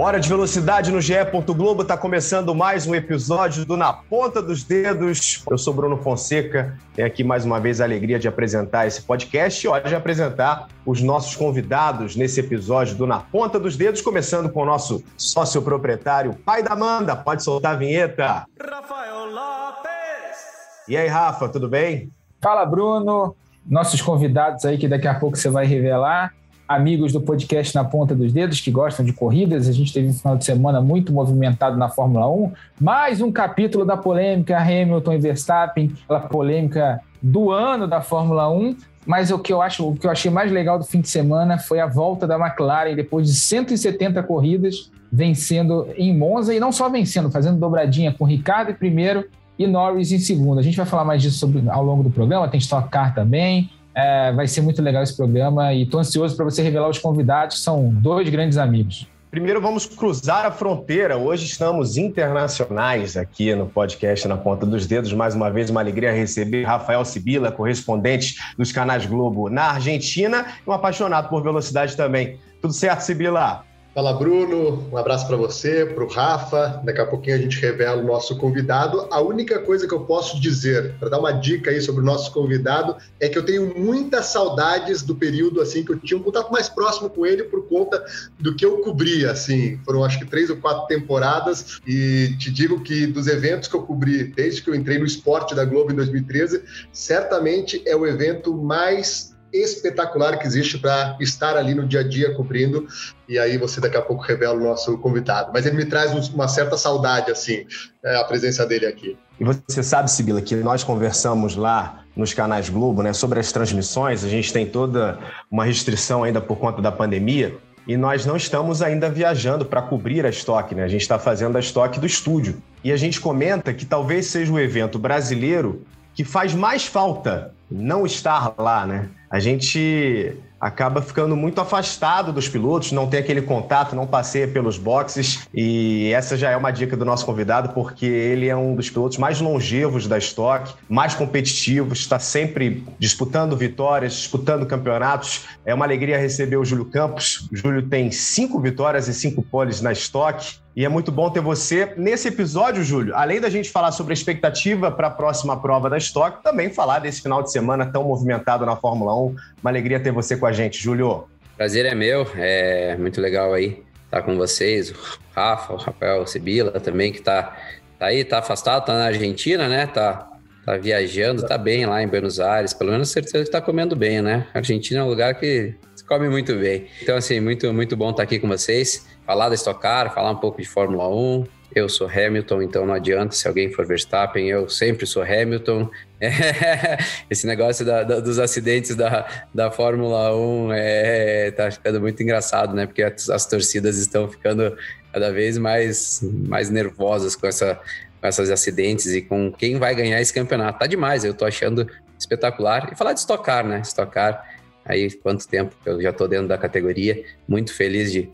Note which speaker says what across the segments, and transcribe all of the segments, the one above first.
Speaker 1: Hora de velocidade no GE. Globo está começando mais um episódio do Na Ponta dos Dedos. Eu sou Bruno Fonseca, tenho aqui mais uma vez a alegria de apresentar esse podcast e hora de apresentar os nossos convidados nesse episódio do Na Ponta dos Dedos, começando com o nosso sócio proprietário, pai da Amanda. Pode soltar a vinheta. Rafael Lopes. E aí, Rafa, tudo bem?
Speaker 2: Fala, Bruno. Nossos convidados aí que daqui a pouco você vai revelar amigos do podcast Na Ponta dos Dedos que gostam de corridas. A gente teve um final de semana muito movimentado na Fórmula 1. Mais um capítulo da polêmica Hamilton e Verstappen, aquela polêmica do ano da Fórmula 1. Mas o que eu acho, o que eu achei mais legal do fim de semana foi a volta da McLaren depois de 170 corridas, vencendo em Monza e não só vencendo, fazendo dobradinha com Ricardo em primeiro e Norris em segundo. A gente vai falar mais disso sobre, ao longo do programa, tem Stock Car também. É, vai ser muito legal esse programa e estou ansioso para você revelar os convidados, são dois grandes amigos.
Speaker 1: Primeiro vamos cruzar a fronteira. Hoje estamos internacionais aqui no podcast Na Ponta dos Dedos. Mais uma vez, uma alegria receber Rafael Sibila, correspondente dos canais Globo na Argentina um apaixonado por velocidade também. Tudo certo, Sibila?
Speaker 3: Fala, Bruno. Um abraço para você, para o Rafa. Daqui a pouquinho a gente revela o nosso convidado. A única coisa que eu posso dizer, para dar uma dica aí sobre o nosso convidado, é que eu tenho muitas saudades do período assim que eu tinha um contato mais próximo com ele por conta do que eu cobria. Assim, foram acho que três ou quatro temporadas e te digo que dos eventos que eu cobri desde que eu entrei no esporte da Globo em 2013, certamente é o evento mais espetacular que existe para estar ali no dia a dia cobrindo. E aí você daqui a pouco revela o nosso convidado. Mas ele me traz uma certa saudade, assim, né, a presença dele aqui.
Speaker 1: E você sabe, Sibila, que nós conversamos lá nos canais Globo, né, sobre as transmissões. A gente tem toda uma restrição ainda por conta da pandemia. E nós não estamos ainda viajando para cobrir a estoque, né? A gente está fazendo a estoque do estúdio. E a gente comenta que talvez seja o evento brasileiro que faz mais falta não estar lá, né? A gente acaba ficando muito afastado dos pilotos, não tem aquele contato, não passeia pelos boxes. E essa já é uma dica do nosso convidado, porque ele é um dos pilotos mais longevos da Stock, mais competitivos, está sempre disputando vitórias, disputando campeonatos. É uma alegria receber o Júlio Campos. O Júlio tem cinco vitórias e cinco poles na Stock. E é muito bom ter você nesse episódio, Júlio. Além da gente falar sobre a expectativa para a próxima prova da Stock, também falar desse final de semana tão movimentado na Fórmula 1. Uma alegria ter você com a gente, Júlio.
Speaker 4: Prazer é meu, é muito legal aí estar com vocês, o Rafa, o Rafael Sibila também, que está tá aí, tá afastado, tá na Argentina, né? Tá, tá viajando, tá bem lá em Buenos Aires, pelo menos certeza que tá comendo bem, né? A Argentina é um lugar que se come muito bem. Então, assim, muito, muito bom estar aqui com vocês, falar da Stock Car, falar um pouco de Fórmula 1, eu sou Hamilton, então não adianta se alguém for Verstappen, eu sempre sou Hamilton. esse negócio da, da, dos acidentes da, da Fórmula 1 é, tá ficando muito engraçado, né? Porque as, as, torcidas estão ficando cada vez mais, mais nervosas com, essa, com esses acidentes e com quem vai ganhar esse campeonato. Tá demais, eu tô achando espetacular. E falar de estocar, né? Estocar, aí quanto tempo que eu já tô dentro da categoria, muito feliz de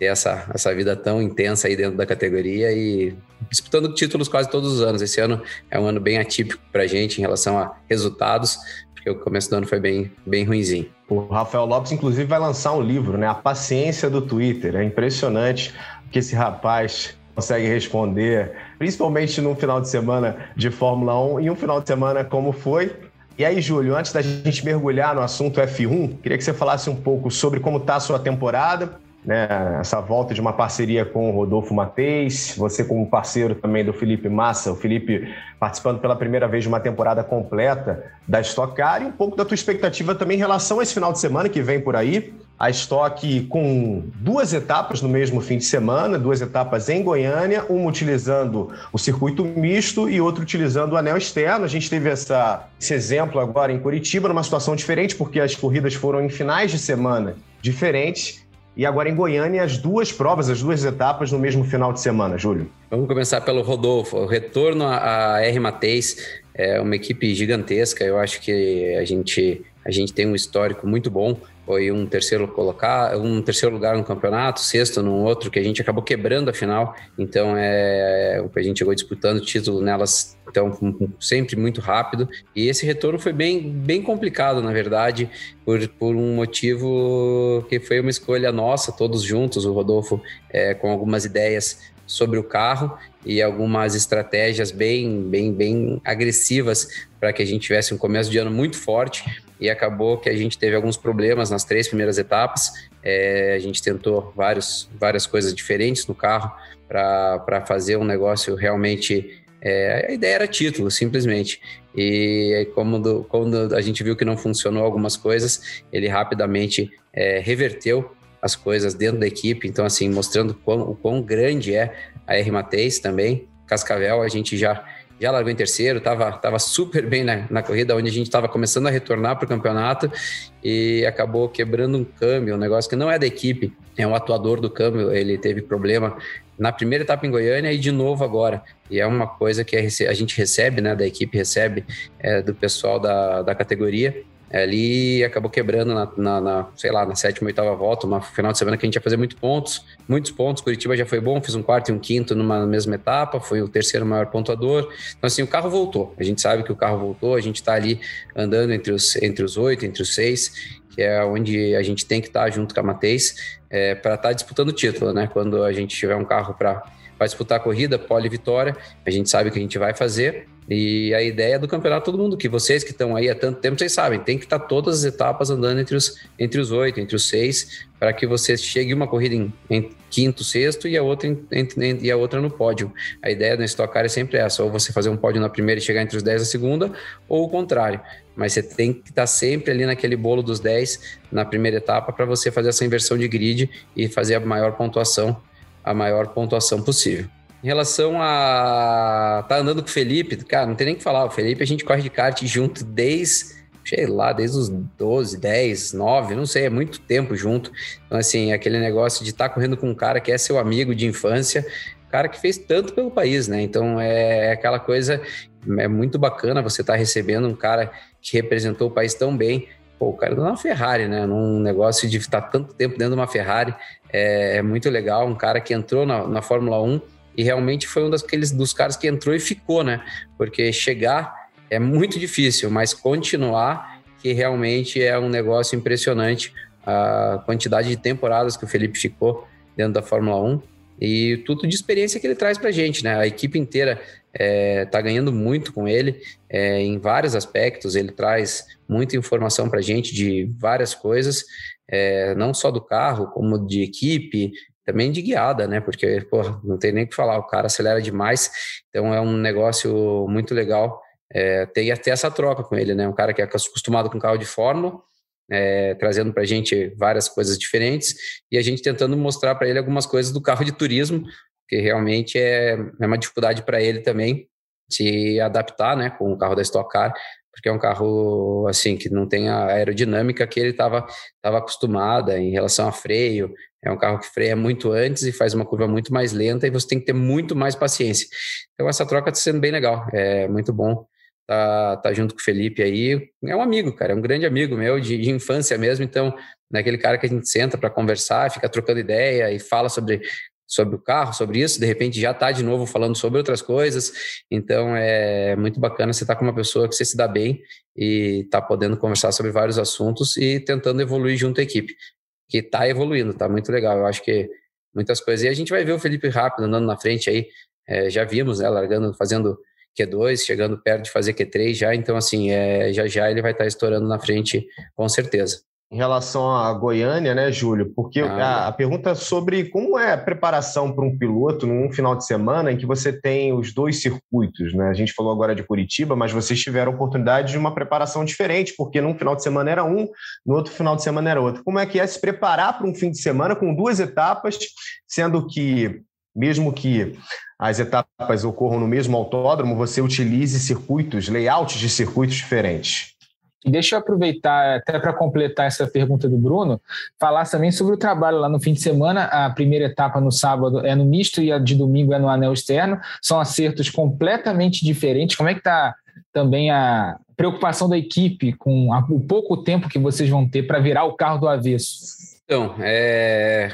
Speaker 4: ter essa, essa vida tão intensa aí dentro da categoria e disputando títulos quase todos os anos. Esse ano é um ano bem atípico para a gente em relação a resultados, porque o começo do ano foi bem, bem ruinzinho.
Speaker 1: O Rafael Lopes, inclusive, vai lançar um livro, né? A Paciência do Twitter. É impressionante que esse rapaz consegue responder, principalmente num final de semana de Fórmula 1 e um final de semana como foi. E aí, Júlio, antes da gente mergulhar no assunto F1, queria que você falasse um pouco sobre como está a sua temporada né, essa volta de uma parceria com o Rodolfo Mateis, você como parceiro também do Felipe Massa, o Felipe participando pela primeira vez de uma temporada completa da Stock Car e um pouco da tua expectativa também em relação a esse final de semana que vem por aí, a Stock com duas etapas no mesmo fim de semana, duas etapas em Goiânia, uma utilizando o circuito misto e outra utilizando o anel externo. A gente teve essa, esse exemplo agora em Curitiba, numa situação diferente, porque as corridas foram em finais de semana diferentes e agora em Goiânia, as duas provas, as duas etapas no mesmo final de semana, Júlio.
Speaker 4: Vamos começar pelo Rodolfo. O retorno à R Mateis é uma equipe gigantesca. Eu acho que a gente a gente tem um histórico muito bom, foi um terceiro colocar, um terceiro lugar no campeonato, sexto no outro que a gente acabou quebrando a final. Então é a gente chegou disputando o título nelas, então sempre muito rápido. E esse retorno foi bem bem complicado, na verdade, por, por um motivo que foi uma escolha nossa, todos juntos, o Rodolfo é, com algumas ideias sobre o carro e algumas estratégias bem, bem, bem agressivas para que a gente tivesse um começo de ano muito forte e acabou que a gente teve alguns problemas nas três primeiras etapas. É, a gente tentou vários, várias coisas diferentes no carro para fazer um negócio realmente. É, a ideia era título, simplesmente. E como do, quando a gente viu que não funcionou algumas coisas, ele rapidamente é, reverteu as coisas dentro da equipe. Então, assim, mostrando quão, o quão grande é a R Mateis também. Cascavel, a gente já já largou em terceiro, estava tava super bem na, na corrida, onde a gente estava começando a retornar para o campeonato e acabou quebrando um câmbio, um negócio que não é da equipe, é um atuador do câmbio, ele teve problema na primeira etapa em Goiânia e de novo agora. E é uma coisa que a gente recebe, né, da equipe recebe, é, do pessoal da, da categoria, ali acabou quebrando na, na, na, sei lá, na sétima, oitava volta, uma final de semana que a gente ia fazer muito pontos, muitos pontos. Curitiba já foi bom, fiz um quarto e um quinto numa mesma etapa, foi o terceiro maior pontuador. Então, assim, o carro voltou. A gente sabe que o carro voltou, a gente está ali andando entre os, entre os oito, entre os seis, que é onde a gente tem que estar tá junto com a Mateis é, para estar tá disputando o título, né? Quando a gente tiver um carro para disputar a corrida, pole vitória, a gente sabe que a gente vai fazer e a ideia do campeonato, todo mundo, que vocês que estão aí há tanto tempo, vocês sabem, tem que estar todas as etapas andando entre os, entre os oito, entre os seis, para que você chegue uma corrida em, em quinto, sexto e a, outra em, em, e a outra no pódio. A ideia do Stock Car é sempre essa, ou você fazer um pódio na primeira e chegar entre os dez na segunda, ou o contrário. Mas você tem que estar sempre ali naquele bolo dos dez na primeira etapa para você fazer essa inversão de grid e fazer a maior pontuação, a maior pontuação possível. Em relação a tá andando com o Felipe, cara, não tem nem o que falar. O Felipe a gente corre de kart junto desde, sei lá, desde os 12, 10, 9, não sei, é muito tempo junto. Então, assim, aquele negócio de estar tá correndo com um cara que é seu amigo de infância, cara que fez tanto pelo país, né? Então é, aquela coisa, é muito bacana você estar tá recebendo um cara que representou o país tão bem. Pô, o cara uma Ferrari, né? Num negócio de estar tanto tempo dentro de uma Ferrari, é, é muito legal. Um cara que entrou na, na Fórmula 1 e realmente foi um daqueles dos caras que entrou e ficou, né? Porque chegar é muito difícil, mas continuar que realmente é um negócio impressionante a quantidade de temporadas que o Felipe ficou dentro da Fórmula 1 e tudo de experiência que ele traz para gente, né? A equipe inteira está é, ganhando muito com ele é, em vários aspectos. Ele traz muita informação para gente de várias coisas, é, não só do carro, como de equipe, também de guiada, né? Porque, pô, não tem nem o que falar, o cara acelera demais, então é um negócio muito legal é, ter até essa troca com ele, né? Um cara que é acostumado com carro de fórmula, é, trazendo para a gente várias coisas diferentes e a gente tentando mostrar para ele algumas coisas do carro de turismo, que realmente é, é uma dificuldade para ele também se adaptar, né, com o carro da Stock Car, porque é um carro assim que não tem a aerodinâmica que ele estava tava acostumada em relação a freio, é um carro que freia muito antes e faz uma curva muito mais lenta e você tem que ter muito mais paciência. Então essa troca está sendo bem legal, é muito bom tá, tá junto com o Felipe aí. É um amigo, cara, é um grande amigo meu de, de infância mesmo. Então, naquele cara que a gente senta para conversar, fica trocando ideia e fala sobre sobre o carro, sobre isso, de repente já está de novo falando sobre outras coisas. Então é muito bacana você estar tá com uma pessoa que você se dá bem e está podendo conversar sobre vários assuntos e tentando evoluir junto à equipe que está evoluindo, tá muito legal. Eu acho que muitas coisas. E a gente vai ver o Felipe rápido andando na frente aí. É, já vimos, né, largando, fazendo Q2, chegando perto de fazer Q3 já. Então, assim, é, já já ele vai estar tá estourando na frente, com certeza
Speaker 1: em relação a Goiânia, né, Júlio? Porque ah, a, a, pergunta é sobre como é a preparação para um piloto num final de semana em que você tem os dois circuitos, né? A gente falou agora de Curitiba, mas vocês tiveram oportunidade de uma preparação diferente, porque num final de semana era um, no outro final de semana era outro. Como é que é se preparar para um fim de semana com duas etapas, sendo que mesmo que as etapas ocorram no mesmo autódromo, você utilize circuitos, layouts de circuitos diferentes?
Speaker 2: Deixa eu aproveitar, até para completar essa pergunta do Bruno, falar também sobre o trabalho lá no fim de semana. A primeira etapa no sábado é no misto e a de domingo é no anel externo. São acertos completamente diferentes. Como é que está também a preocupação da equipe com o pouco tempo que vocês vão ter para virar o carro do avesso?
Speaker 4: Então, é...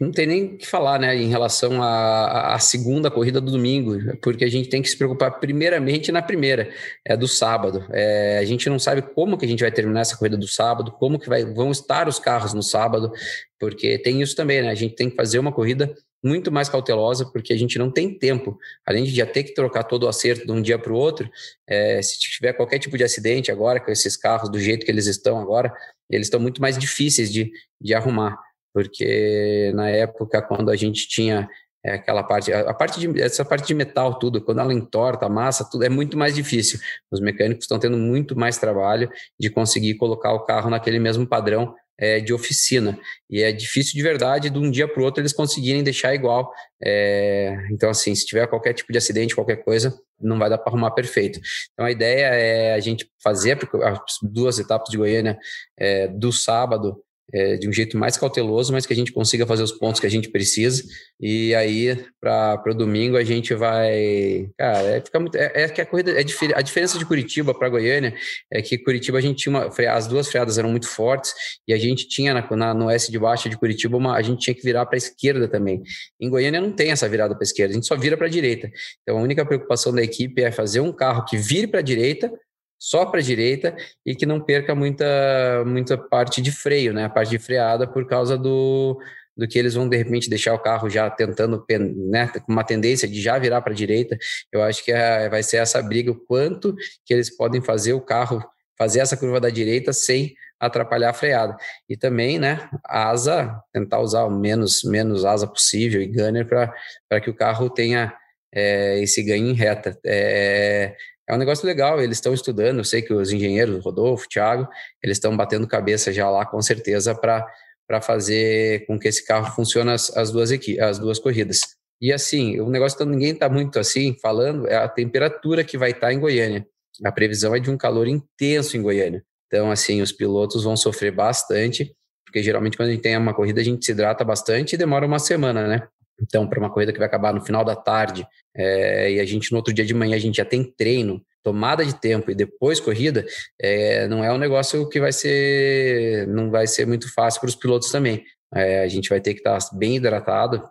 Speaker 4: não tem nem o que falar, né, em relação à, à, segunda corrida do domingo, porque a gente tem que se preocupar primeiramente na primeira, é do sábado. É... a gente não sabe como que a gente vai terminar essa corrida do sábado, como que vai... vão estar os carros no sábado, porque tem isso também, né? A gente tem que fazer uma corrida muito mais cautelosa, porque a gente não tem tempo. Além de já ter que trocar todo o acerto de um dia para o outro, é, se tiver qualquer tipo de acidente agora, com esses carros do jeito que eles estão agora, eles estão muito mais difíceis de, de arrumar. Porque na época, quando a gente tinha é aquela parte, a parte de, essa parte de metal, tudo, quando ela entorta a massa, tudo é muito mais difícil. Os mecânicos estão tendo muito mais trabalho de conseguir colocar o carro naquele mesmo padrão é, de oficina. E é difícil de verdade, de um dia para o outro, eles conseguirem deixar igual. É, então, assim, se tiver qualquer tipo de acidente, qualquer coisa, não vai dar para arrumar perfeito. Então, a ideia é a gente fazer as duas etapas de Goiânia é, do sábado é, de um jeito mais cauteloso, mas que a gente consiga fazer os pontos que a gente precisa. E aí, para o domingo, a gente vai. Cara, é, fica muito, é, é que a corrida. É a diferença de Curitiba para Goiânia é que Curitiba a gente tinha uma. As duas freadas eram muito fortes e a gente tinha na, na no S de baixo de Curitiba, uma, a gente tinha que virar para a esquerda também. Em Goiânia não tem essa virada para a esquerda, a gente só vira para a direita. Então a única preocupação da equipe é fazer um carro que vire para a direita só para a direita e que não perca muita, muita parte de freio, né? A parte de freada por causa do, do que eles vão de repente deixar o carro já tentando, né, com uma tendência de já virar para a direita. Eu acho que é, vai ser essa briga, o quanto que eles podem fazer o carro fazer essa curva da direita sem atrapalhar a freada. E também, né, asa, tentar usar o menos, menos asa possível e gunner para que o carro tenha é, esse ganho em reta. É, é um negócio legal, eles estão estudando, eu sei que os engenheiros, Rodolfo, Thiago, eles estão batendo cabeça já lá com certeza para fazer com que esse carro funcione as, as, duas, as duas corridas. E assim, o negócio que ninguém está muito assim falando é a temperatura que vai estar tá em Goiânia. A previsão é de um calor intenso em Goiânia. Então, assim, os pilotos vão sofrer bastante, porque geralmente quando a gente tem uma corrida a gente se hidrata bastante e demora uma semana, né? Então, para uma corrida que vai acabar no final da tarde, é, e a gente no outro dia de manhã a gente já tem treino, tomada de tempo e depois corrida, é, não é um negócio que vai ser, não vai ser muito fácil para os pilotos também. É, a gente vai ter que estar tá bem hidratado,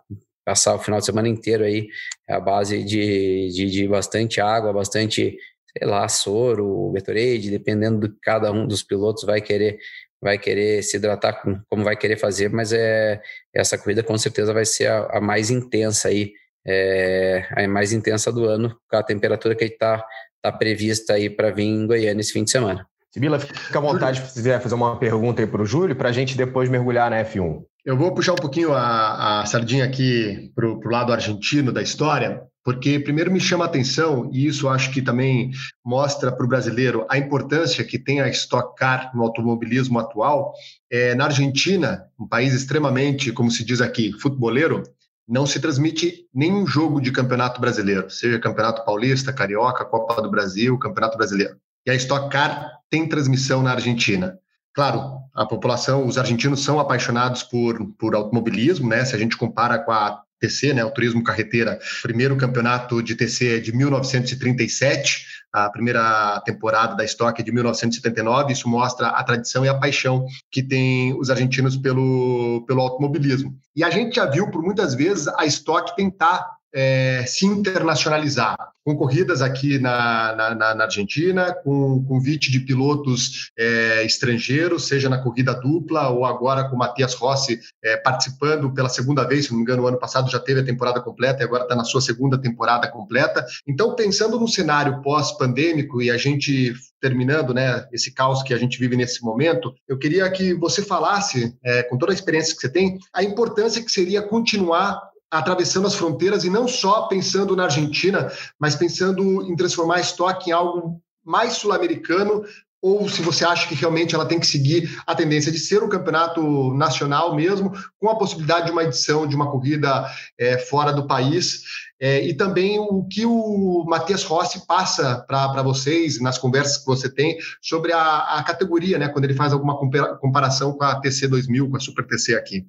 Speaker 4: passar o final de semana inteiro aí a base de, de, de bastante água, bastante, sei lá, soro, Gatorade, dependendo do que cada um dos pilotos vai querer vai querer se hidratar como vai querer fazer, mas é essa corrida com certeza vai ser a, a mais intensa aí, é, a mais intensa do ano, com a temperatura que está tá prevista aí para vir em Goiânia esse fim de semana.
Speaker 1: Sibila, fica à vontade se quiser fazer uma pergunta aí para o Júlio, para a gente depois mergulhar na F1.
Speaker 3: Eu vou puxar um pouquinho a, a sardinha aqui para o lado argentino da história, porque primeiro me chama a atenção, e isso acho que também mostra para o brasileiro a importância que tem a Stock Car no automobilismo atual. É, na Argentina, um país extremamente, como se diz aqui, futeboleiro, não se transmite nenhum jogo de campeonato brasileiro, seja campeonato paulista, carioca, Copa do Brasil, campeonato brasileiro. E a Stock Car tem transmissão na Argentina. Claro, a população, os argentinos são apaixonados por, por automobilismo, né? Se a gente compara com a TC, né, o Turismo Carreteira. Primeiro campeonato de TC é de 1937, a primeira temporada da Stock é de 1979. Isso mostra a tradição e a paixão que tem os argentinos pelo, pelo automobilismo. E a gente já viu por muitas vezes a Stock tentar é, se internacionalizar, com corridas aqui na, na, na Argentina, com convite de pilotos é, estrangeiros, seja na corrida dupla ou agora com o Matias Rossi é, participando pela segunda vez, se não me engano, o ano passado já teve a temporada completa e agora está na sua segunda temporada completa. Então, pensando no cenário pós-pandêmico e a gente terminando né, esse caos que a gente vive nesse momento, eu queria que você falasse, é, com toda a experiência que você tem, a importância que seria continuar atravessando as fronteiras e não só pensando na Argentina, mas pensando em transformar a estoque em algo mais sul-americano, ou se você acha que realmente ela tem que seguir a tendência de ser um campeonato nacional mesmo, com a possibilidade de uma edição de uma corrida é, fora do país. É, e também o que o Matias Rossi passa para vocês nas conversas que você tem sobre a, a categoria, né, quando ele faz alguma comparação com a TC 2000, com a Super TC aqui.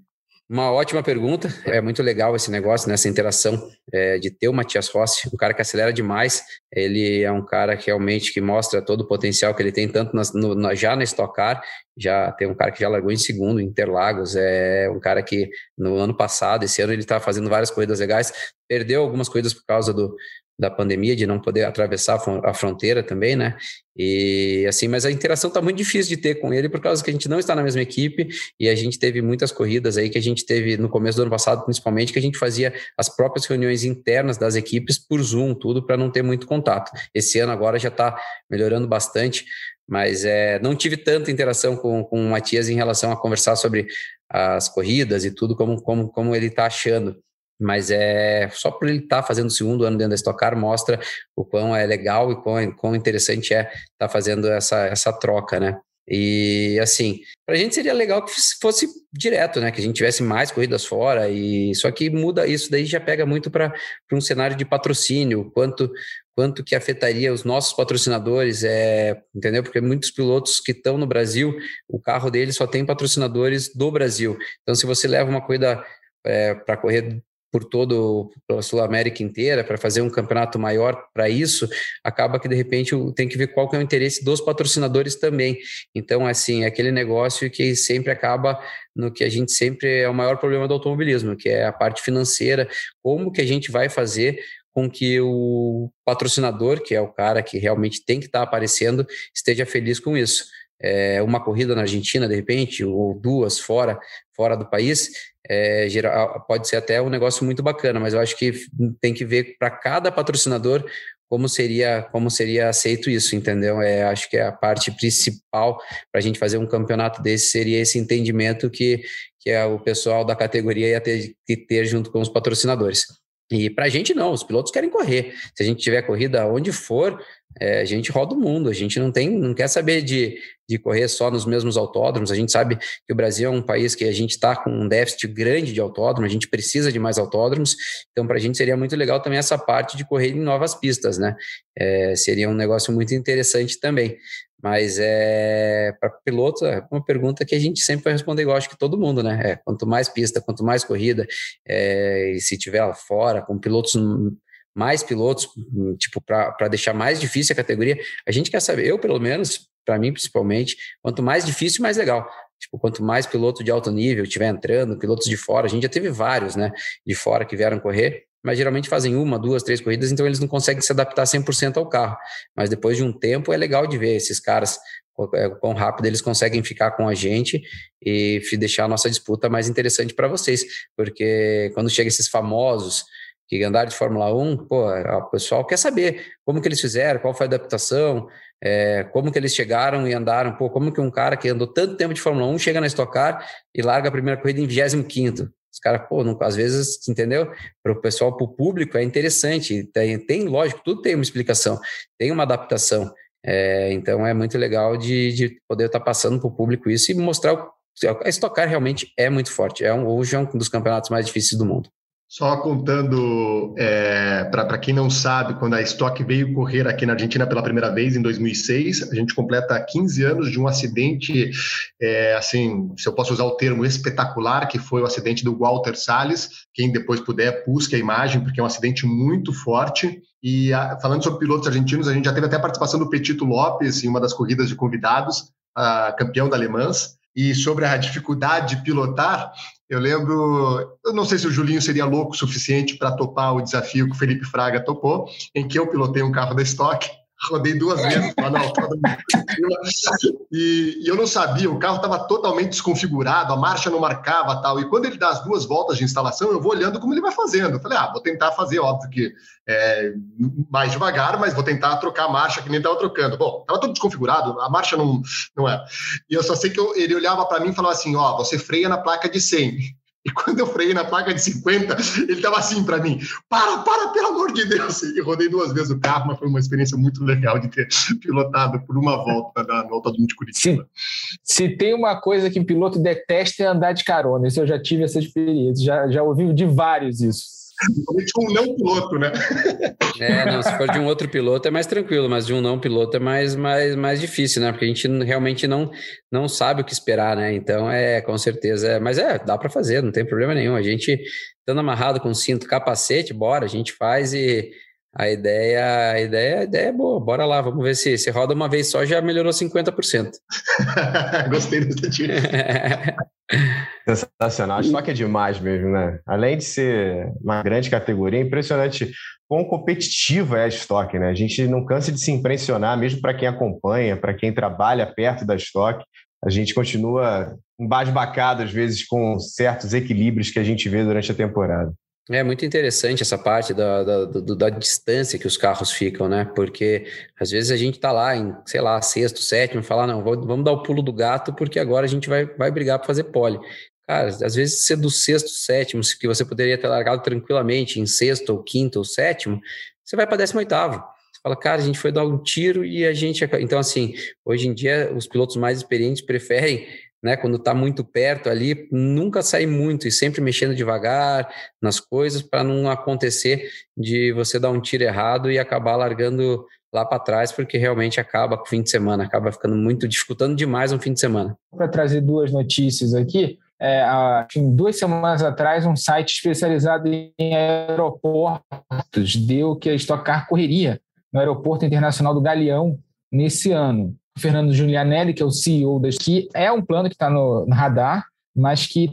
Speaker 4: Uma ótima pergunta. É muito legal esse negócio, nessa interação é, de ter o Matias Rossi, um cara que acelera demais. Ele é um cara que realmente que mostra todo o potencial que ele tem, tanto na, no, já na Stock Car, já tem um cara que já largou em segundo, Interlagos. É um cara que no ano passado, esse ano, ele está fazendo várias corridas legais. Perdeu algumas corridas por causa do, da pandemia, de não poder atravessar a fronteira também, né? E assim, mas a interação tá muito difícil de ter com ele por causa que a gente não está na mesma equipe e a gente teve muitas corridas aí que a gente teve no começo do ano passado, principalmente, que a gente fazia as próprias reuniões internas das equipes por Zoom, tudo para não ter muito contato. Esse ano agora já está melhorando bastante, mas é, não tive tanta interação com, com o Matias em relação a conversar sobre as corridas e tudo, como, como, como ele está achando mas é só por ele estar tá fazendo o segundo ano dentro da Stock Car mostra o quão é legal e quão, quão interessante é estar tá fazendo essa, essa troca, né? E assim, para a gente seria legal que fosse direto, né? Que a gente tivesse mais corridas fora e só que muda isso daí já pega muito para um cenário de patrocínio, quanto quanto que afetaria os nossos patrocinadores, é, entendeu? Porque muitos pilotos que estão no Brasil, o carro deles só tem patrocinadores do Brasil. Então, se você leva uma corrida é, para correr por todo a Sul América inteira para fazer um campeonato maior para isso, acaba que de repente tem que ver qual que é o interesse dos patrocinadores também. Então, assim, é aquele negócio que sempre acaba no que a gente sempre é o maior problema do automobilismo, que é a parte financeira, como que a gente vai fazer com que o patrocinador, que é o cara que realmente tem que estar tá aparecendo, esteja feliz com isso. É, uma corrida na Argentina, de repente, ou duas fora, fora do país, é, geral, pode ser até um negócio muito bacana, mas eu acho que tem que ver para cada patrocinador como seria como seria aceito isso, entendeu? É, acho que a parte principal para a gente fazer um campeonato desse seria esse entendimento que, que é o pessoal da categoria ia ter que ter junto com os patrocinadores. E para a gente não, os pilotos querem correr. Se a gente tiver corrida onde for, é, a gente roda o mundo. A gente não tem, não quer saber de, de correr só nos mesmos autódromos. A gente sabe que o Brasil é um país que a gente está com um déficit grande de autódromos. A gente precisa de mais autódromos. Então, para a gente seria muito legal também essa parte de correr em novas pistas, né? É, seria um negócio muito interessante também. Mas é para piloto é uma pergunta que a gente sempre vai responder igual, acho que todo mundo, né? É, quanto mais pista, quanto mais corrida, é, e se tiver lá fora, com pilotos mais pilotos, tipo, para deixar mais difícil a categoria, a gente quer saber, eu pelo menos, para mim principalmente, quanto mais difícil, mais legal. Tipo, quanto mais piloto de alto nível estiver entrando, pilotos de fora, a gente já teve vários, né, de fora que vieram correr, mas geralmente fazem uma, duas, três corridas, então eles não conseguem se adaptar 100% ao carro. Mas depois de um tempo é legal de ver esses caras é, quão rápido eles conseguem ficar com a gente e deixar a nossa disputa mais interessante para vocês, porque quando chega esses famosos que andaram de Fórmula 1, pô, o pessoal quer saber como que eles fizeram, qual foi a adaptação, é, como que eles chegaram e andaram, pô, como que um cara que andou tanto tempo de Fórmula 1 chega na Stock Car e larga a primeira corrida em 25º. Os caras, pô, às vezes, entendeu? Para o pessoal, para o público, é interessante. Tem, tem, lógico, tudo tem uma explicação, tem uma adaptação. É, então é muito legal de, de poder estar tá passando para o público isso e mostrar. O, a Stock Car realmente é muito forte. É um, hoje é um dos campeonatos mais difíceis do mundo.
Speaker 3: Só contando é, para quem não sabe, quando a Stock veio correr aqui na Argentina pela primeira vez em 2006, a gente completa 15 anos de um acidente, é, assim, se eu posso usar o termo espetacular, que foi o acidente do Walter Salles. Quem depois puder, busque a imagem, porque é um acidente muito forte. E a, falando sobre pilotos argentinos, a gente já teve até a participação do Petito Lopes em uma das corridas de convidados, a, campeão da Le Mans. E sobre a dificuldade de pilotar, eu lembro, eu não sei se o Julinho seria louco o suficiente para topar o desafio que o Felipe Fraga topou, em que eu pilotei um carro da Stock rodei duas vezes lá na e, e eu não sabia, o carro estava totalmente desconfigurado, a marcha não marcava tal. E quando ele dá as duas voltas de instalação, eu vou olhando como ele vai fazendo. Eu falei, ah, vou tentar fazer, óbvio que é, mais devagar, mas vou tentar trocar a marcha que nem estava trocando. Bom, estava tudo desconfigurado, a marcha não, não é. E eu só sei que eu, ele olhava para mim e falava assim: ó, você freia na placa de 100. E quando eu freiei na placa de 50, ele tava assim para mim: para, para, pelo amor de Deus! E rodei duas vezes o carro, mas foi uma experiência muito legal de ter pilotado por uma volta na, no Autódromo de Curitiba.
Speaker 2: Se, se, tem uma coisa que piloto detesta é andar de carona, isso eu já tive essa experiência, já, já ouvi de vários isso.
Speaker 3: Principalmente um não piloto, né?
Speaker 4: É, não, se for de um outro piloto é mais tranquilo, mas de um não piloto é mais, mais, mais difícil, né? Porque a gente realmente não, não sabe o que esperar, né? Então, é, com certeza. É, mas é, dá para fazer, não tem problema nenhum. A gente, estando amarrado com cinto, capacete, bora, a gente faz e a ideia, a ideia, a ideia é boa. Bora lá, vamos ver se se roda uma vez só já melhorou 50%.
Speaker 3: Gostei dessa dica.
Speaker 1: Sensacional. Estoque é demais mesmo, né? Além de ser uma grande categoria, é impressionante quão competitiva é a estoque, né? A gente não cansa de se impressionar, mesmo para quem acompanha, para quem trabalha perto da estoque. A gente continua embasbacado, às vezes, com certos equilíbrios que a gente vê durante a temporada.
Speaker 4: É muito interessante essa parte da, da, da, da, distância que os carros ficam, né? Porque às vezes a gente tá lá em, sei lá, sexto, sétimo, falar, não, vamos dar o pulo do gato, porque agora a gente vai, vai brigar para fazer pole. Cara, às vezes ser do sexto, sétimo, que você poderia ter largado tranquilamente em sexto, ou quinto, ou sétimo, você vai para décimo oitavo. Fala, cara, a gente foi dar um tiro e a gente. Então, assim, hoje em dia, os pilotos mais experientes preferem né? Quando está muito perto ali, nunca sair muito e sempre mexendo devagar nas coisas para não acontecer de você dar um tiro errado e acabar largando lá para trás, porque realmente acaba com o fim de semana, acaba ficando muito dificultando demais um fim de semana.
Speaker 2: Para trazer duas notícias aqui, é, há duas semanas atrás, um site especializado em aeroportos deu que a Stock Car correria no Aeroporto Internacional do Galeão nesse ano. Fernando Giulianelli, que é o CEO da que é um plano que está no, no radar, mas que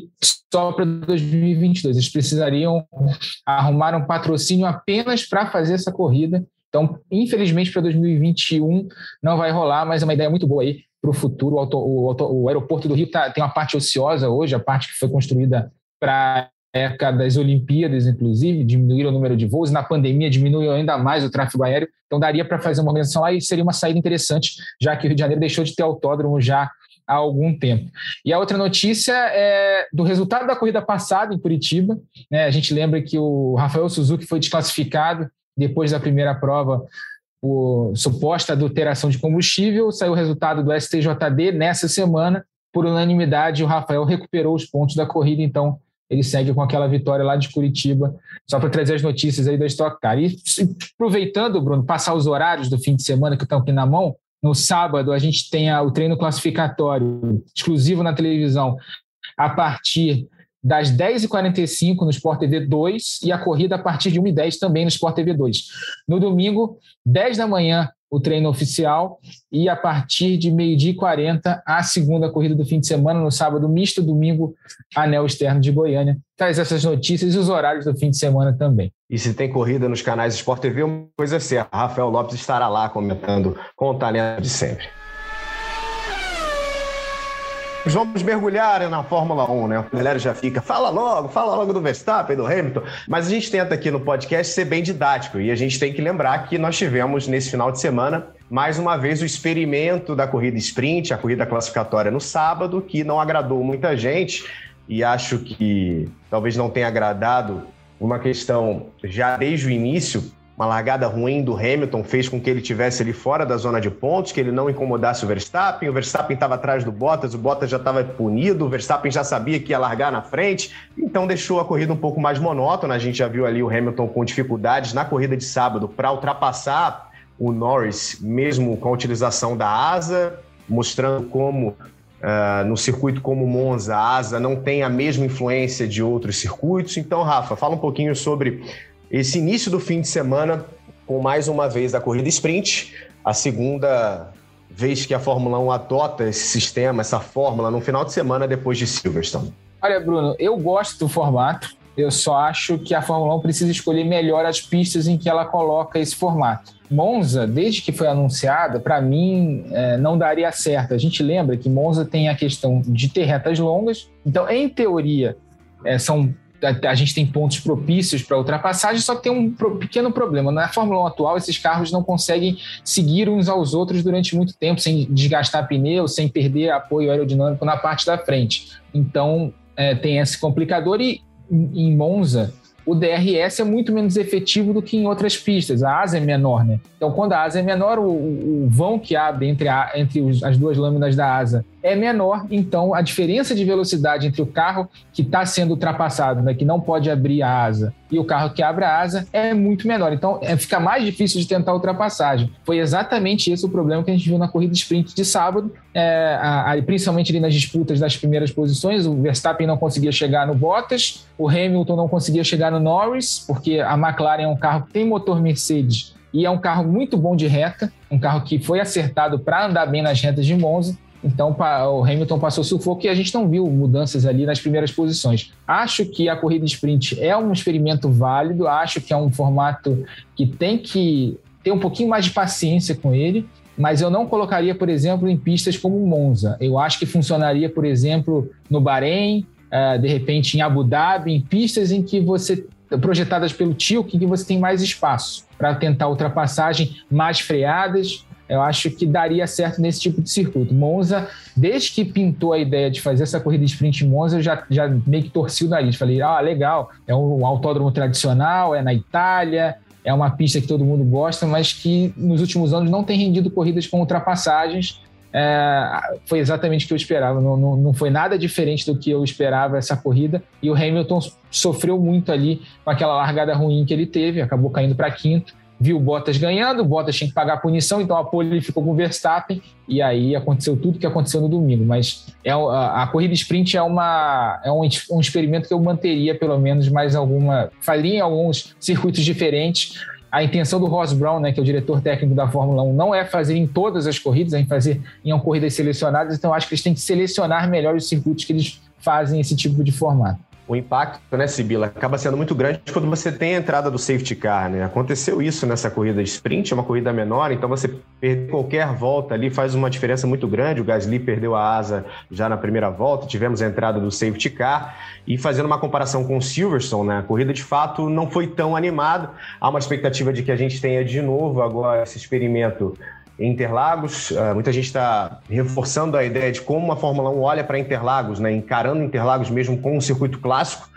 Speaker 2: só para 2022. Eles precisariam arrumar um patrocínio apenas para fazer essa corrida. Então, infelizmente, para 2021 não vai rolar, mas é uma ideia muito boa aí para o futuro. O, aeroporto do Rio tá, tem uma parte ociosa hoje, a parte que foi construída para época das Olimpíadas, inclusive, diminuíram o número de voos, na pandemia diminuiu ainda mais o tráfego aéreo, então daria para fazer uma organização lá e seria uma saída interessante, já que o Rio de Janeiro deixou de ter autódromo já há algum tempo. E a outra notícia é do resultado da corrida passada em Curitiba. Né? A gente lembra que o Rafael Suzuki foi desclassificado depois da primeira prova por suposta adulteração de combustível. Saiu o resultado do STJD nessa semana. Por unanimidade, o Rafael recuperou os pontos da corrida, então ele segue com aquela vitória lá de Curitiba, só para trazer as notícias aí da Stock Car. E aproveitando, Bruno, passar os horários do fim de semana que estão aqui na mão, no sábado a gente tem o treino classificatório exclusivo na televisão a partir das 10h45 no Sport TV 2 e a corrida a partir de 1h10 também no Sport TV 2. No domingo, 10 da manhã, o treino oficial e a partir de meio-dia e 40 a segunda corrida do fim de semana, no sábado misto, domingo, anel externo de Goiânia. Traz essas notícias e os horários do fim de semana também.
Speaker 1: E se tem corrida nos canais Sport TV, uma coisa certa, Rafael Lopes estará lá comentando com o talento de sempre. Vamos mergulhar na Fórmula 1, né? A galera já fica, fala logo, fala logo do Verstappen, do Hamilton. Mas a gente tenta aqui no podcast ser bem didático e a gente tem que lembrar que nós tivemos nesse final de semana mais uma vez o experimento da corrida sprint, a corrida classificatória no sábado, que não agradou muita gente e acho que talvez não tenha agradado uma questão já desde o início uma largada ruim do Hamilton fez com que ele tivesse ali fora da zona de pontos, que ele não incomodasse o Verstappen. O Verstappen estava atrás do Bottas, o Bottas já estava punido, o Verstappen já sabia que ia largar na frente, então deixou a corrida um pouco mais monótona. A gente já viu ali o Hamilton com dificuldades na corrida de sábado para ultrapassar o Norris, mesmo com a utilização da asa, mostrando como Uh, no circuito como Monza, a asa não tem a mesma influência de outros circuitos. Então, Rafa, fala um pouquinho sobre esse início do fim de semana com mais uma vez a corrida sprint, a segunda vez que a Fórmula 1 adota esse sistema, essa fórmula no final de semana depois de Silverstone.
Speaker 2: Olha, Bruno, eu gosto do formato. Eu só acho que a Fórmula 1 precisa escolher melhor as pistas em que ela coloca esse formato. Monza, desde que foi anunciada, para mim é, não daria certo. A gente lembra que Monza tem a questão de ter retas longas, então, em teoria, é, são a, a gente tem pontos propícios para ultrapassagem, só que tem um pro, pequeno problema. Na Fórmula 1 atual, esses carros não conseguem seguir uns aos outros durante muito tempo, sem desgastar pneu, sem perder apoio aerodinâmico na parte da frente. Então, é, tem esse complicador e em Monza, o DRS é muito menos efetivo do que em outras pistas. A asa é menor, né? Então, quando a asa é menor, o, o vão que abre entre, a, entre os, as duas lâminas da asa é menor, então a diferença de velocidade entre o carro que está sendo ultrapassado, né, que não pode abrir a asa, e o carro que abre a asa é muito menor. Então é, fica mais difícil de tentar ultrapassagem. Foi exatamente esse o problema que a gente viu na corrida sprint de sábado, é, a, a, principalmente ali nas disputas das primeiras posições. O Verstappen não conseguia chegar no Bottas, o Hamilton não conseguia chegar no Norris, porque a McLaren é um carro que tem motor Mercedes e é um carro muito bom de reta, um carro que foi acertado para andar bem nas retas de Monza. Então o Hamilton passou sufoco e a gente não viu mudanças ali nas primeiras posições. Acho que a corrida sprint é um experimento válido, acho que é um formato que tem que ter um pouquinho mais de paciência com ele, mas eu não colocaria, por exemplo, em pistas como Monza. Eu acho que funcionaria, por exemplo, no Bahrein, eh, de repente em Abu Dhabi, em pistas em que você projetadas pelo em que você tem mais espaço para tentar ultrapassagem mais freadas, eu acho que daria certo nesse tipo de circuito. Monza, desde que pintou a ideia de fazer essa corrida de sprint em Monza, eu já, já meio que torci o nariz. Falei, ah, legal, é um autódromo tradicional, é na Itália, é uma pista que todo mundo gosta, mas que nos últimos anos não tem rendido corridas com ultrapassagens. É, foi exatamente o que eu esperava, não, não, não foi nada diferente do que eu esperava essa corrida. E o Hamilton sofreu muito ali com aquela largada ruim que ele teve, acabou caindo para quinto viu o Bottas ganhando, o Bottas tinha que pagar a punição, então a pole ficou com o Verstappen, e aí aconteceu tudo que aconteceu no domingo. Mas é, a, a corrida sprint é, uma, é um, um, experimento que eu manteria pelo menos mais alguma. Faria em alguns circuitos diferentes. A intenção do Ross Brown, né, que é o diretor técnico da Fórmula 1, não é fazer em todas as corridas, é fazer em corridas selecionadas, então acho que eles têm que selecionar melhor os circuitos que eles fazem esse tipo de formato
Speaker 1: o impacto, né, Sibila, acaba sendo muito grande quando você tem a entrada do safety car, né? Aconteceu isso nessa corrida de sprint, é uma corrida menor, então você perder qualquer volta ali faz uma diferença muito grande. O Gasly perdeu a asa já na primeira volta, tivemos a entrada do safety car e fazendo uma comparação com o Silverstone, né? A corrida de fato não foi tão animada. Há uma expectativa de que a gente tenha de novo agora esse experimento Interlagos. Uh, muita gente está reforçando a ideia de como a Fórmula 1 olha para Interlagos, né, encarando Interlagos mesmo como um circuito clássico,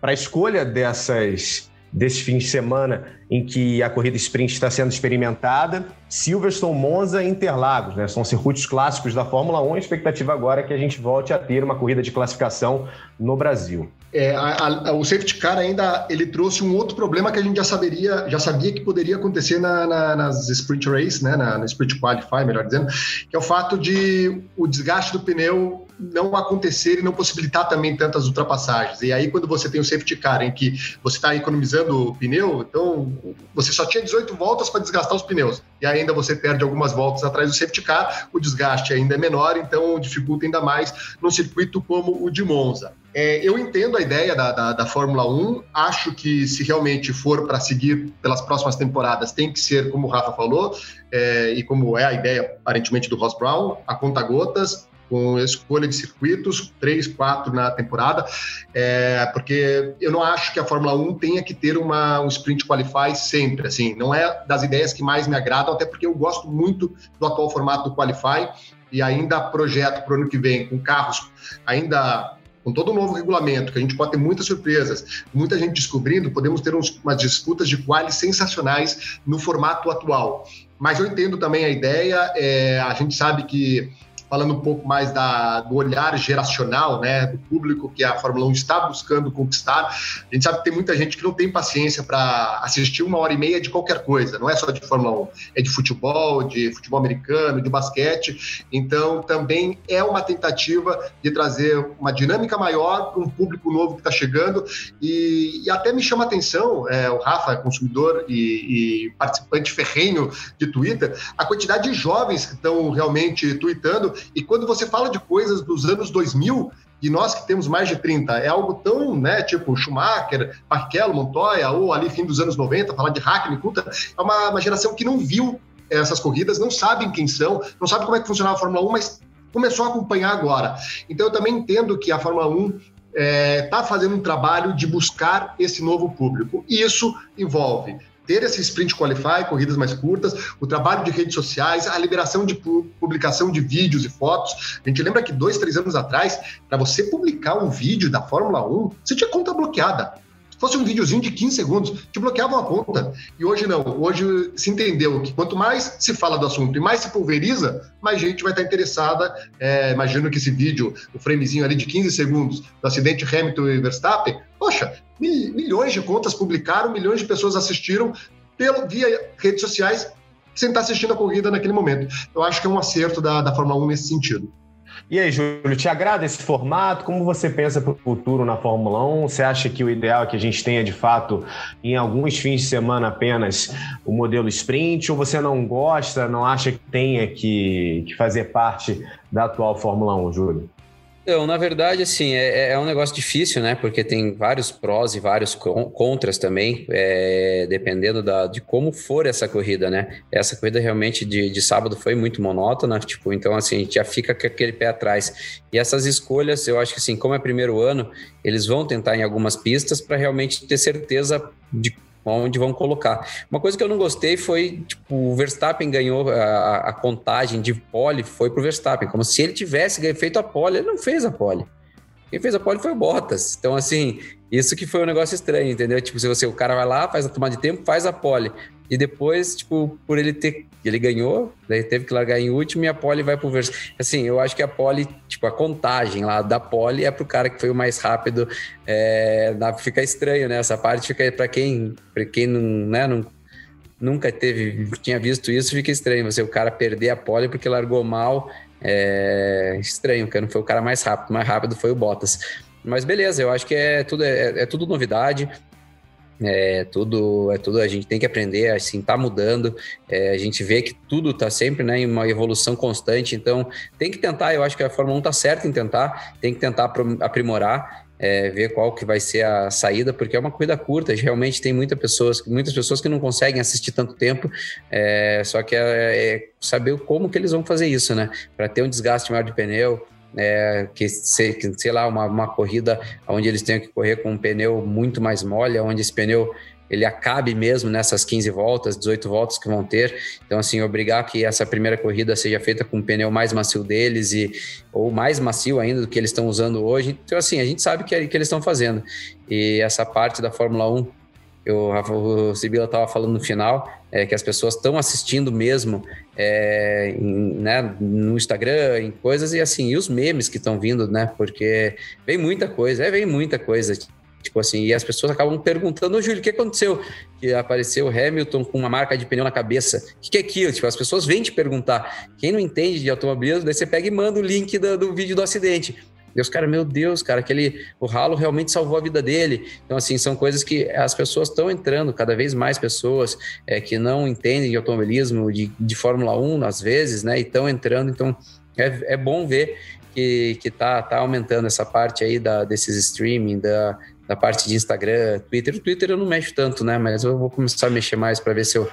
Speaker 1: para a escolha dessas desses fins de semana em que a corrida sprint está sendo experimentada. Silverstone, Monza e Interlagos, né? São circuitos clássicos da Fórmula 1. A expectativa agora é que a gente volte a ter uma corrida de classificação no Brasil.
Speaker 3: É, a, a, o safety car ainda ele trouxe um outro problema que a gente já saberia, já sabia que poderia acontecer na, na, nas sprint race, né, na, na sprint qualify, melhor dizendo, que é o fato de o desgaste do pneu não acontecer e não possibilitar também tantas ultrapassagens. E aí, quando você tem o safety car em que você está economizando o pneu, então você só tinha 18 voltas para desgastar os pneus. E ainda você perde algumas voltas atrás do safety car, o desgaste ainda é menor, então dificulta ainda mais num circuito como o de Monza. É, eu entendo a ideia da, da, da, Fórmula 1, acho que se realmente for para seguir pelas próximas temporadas, tem que ser, como o Rafa falou, é, e como é a ideia aparentemente do Ross Brown, a conta gotas, com escolha de circuitos, três, quatro na temporada, é, porque eu não acho que a Fórmula 1 tenha que ter uma, um sprint qualify sempre, assim, não é das ideias que mais me agradam, até porque eu gosto muito do atual formato do qualify e ainda projeto para o ano que vem com carros ainda com todo o novo regulamento, que a gente pode ter muitas surpresas, muita gente descobrindo, podemos ter uns, umas disputas de quali sensacionais no formato atual. Mas eu entendo também a ideia, é, a gente sabe que falando um pouco mais da, do olhar geracional, né, do público que a Fórmula 1 está buscando conquistar. A gente sabe que tem muita gente que não tem paciência para assistir uma hora e meia de qualquer coisa, não é só de Fórmula 1, é de futebol, de futebol americano, de basquete. Então, também é uma tentativa de trazer uma dinâmica maior para um público novo que está chegando. E, e, até me chama a atenção, é, o Rafa consumidor e, e participante ferrenho de Twitter, a quantidade de jovens que estão realmente tweetando e quando você fala de coisas dos anos 2000, e nós que temos mais de 30, é algo tão, né, tipo Schumacher, Barrichello, Montoya, ou ali fim dos anos 90, falar de Hackney, Coulter, é uma, uma geração que não viu essas corridas, não sabem quem são, não sabe como é que funcionava a Fórmula 1, mas começou a acompanhar agora. Então eu também entendo que a Fórmula 1 está é, tá fazendo um trabalho de buscar esse novo público. E isso envolve ter esse sprint qualify, corridas mais curtas, o trabalho de redes sociais, a liberação de publicação de vídeos e fotos. A gente lembra que dois, três anos atrás, para você publicar um vídeo da Fórmula 1, você tinha conta bloqueada. Fosse um videozinho de 15 segundos, te bloqueavam a conta. E hoje não. Hoje se entendeu que quanto mais se fala do assunto e mais se pulveriza, mais gente vai estar interessada. É, imagino que esse vídeo, o framezinho ali de 15 segundos do acidente Hamilton e Verstappen, poxa, milhões de contas publicaram, milhões de pessoas assistiram pelo, via redes sociais sem estar assistindo a corrida naquele momento. Eu acho que é um acerto da, da Fórmula 1 nesse sentido.
Speaker 1: E aí, Júlio, te agrada esse formato? Como você pensa para o futuro na Fórmula 1? Você acha que o ideal é que a gente tenha, de fato, em alguns fins de semana apenas, o modelo sprint? Ou você não gosta, não acha que tenha que, que fazer parte da atual Fórmula 1, Júlio?
Speaker 4: Então, na verdade, assim, é, é, um negócio difícil, né? Porque tem vários prós e vários contras também, é, dependendo da, de como for essa corrida, né? Essa corrida realmente de, de sábado foi muito monótona, tipo, então, assim, a gente já fica com aquele pé atrás. E essas escolhas, eu acho que, assim, como é primeiro ano, eles vão tentar em algumas pistas para realmente ter certeza de onde vão colocar. Uma coisa que eu não gostei foi, tipo, o Verstappen ganhou a, a contagem de pole, foi pro Verstappen, como se ele tivesse feito a pole, ele não fez a pole. Quem fez a pole foi o Bottas. Então, assim, isso que foi um negócio estranho, entendeu? Tipo, se você, o cara vai lá, faz a tomada de tempo, faz a pole. E depois, tipo, por ele ter. Ele ganhou, daí teve que largar em último e a pole vai pro Verstappen. Assim, eu acho que a pole, tipo, a contagem lá da pole é pro cara que foi o mais rápido. É, fica estranho, né? Essa parte fica para quem, pra quem não, né, não nunca teve, tinha visto isso, fica estranho. Você, o cara perder a pole porque largou mal é estranho, porque não foi o cara mais rápido, mais rápido foi o Bottas. Mas beleza, eu acho que é tudo, é, é tudo novidade. É tudo, é tudo, a gente tem que aprender, assim, tá mudando, é, a gente vê que tudo tá sempre, né, em uma evolução constante, então tem que tentar, eu acho que a Fórmula 1 tá certa em tentar, tem que tentar aprimorar, é, ver qual que vai ser a saída, porque é uma corrida curta, realmente tem muita pessoas, muitas pessoas que não conseguem assistir tanto tempo, é, só que é, é saber como que eles vão fazer isso, né? Para ter um desgaste maior de pneu, é, que, sei, sei lá, uma, uma corrida onde eles tenham que correr com um pneu muito mais mole, onde esse pneu ele acabe mesmo nessas 15 voltas, 18 voltas que vão ter. Então, assim, obrigar que essa primeira corrida seja feita com o pneu mais macio deles e ou mais macio ainda do que eles estão usando hoje. Então, assim, a gente sabe que, é, que eles estão fazendo. E essa parte da Fórmula 1, eu, o Sibila estava falando no final, é, que as pessoas estão assistindo mesmo é, em, né, no Instagram, em coisas, e assim, e os memes que estão vindo, né? Porque vem muita coisa, é, vem muita coisa. Tipo assim, e as pessoas acabam perguntando, ô Júlio, o que aconteceu? Que apareceu o Hamilton com uma marca de pneu na cabeça. O que, que é aquilo? Tipo, as pessoas vêm te perguntar. Quem não entende de automobilismo, daí você pega e manda o link do, do vídeo do acidente. E os meu Deus, cara, aquele, o ralo realmente salvou a vida dele. Então, assim, são coisas que as pessoas estão entrando, cada vez mais pessoas é, que não entendem de automobilismo, de, de Fórmula 1, às vezes, né, e estão entrando. Então, é, é bom ver que, que tá, tá aumentando essa parte aí da, desses streaming, da, da parte de Instagram, Twitter. O Twitter eu não mexo tanto, né? Mas eu vou começar a mexer mais para ver se eu,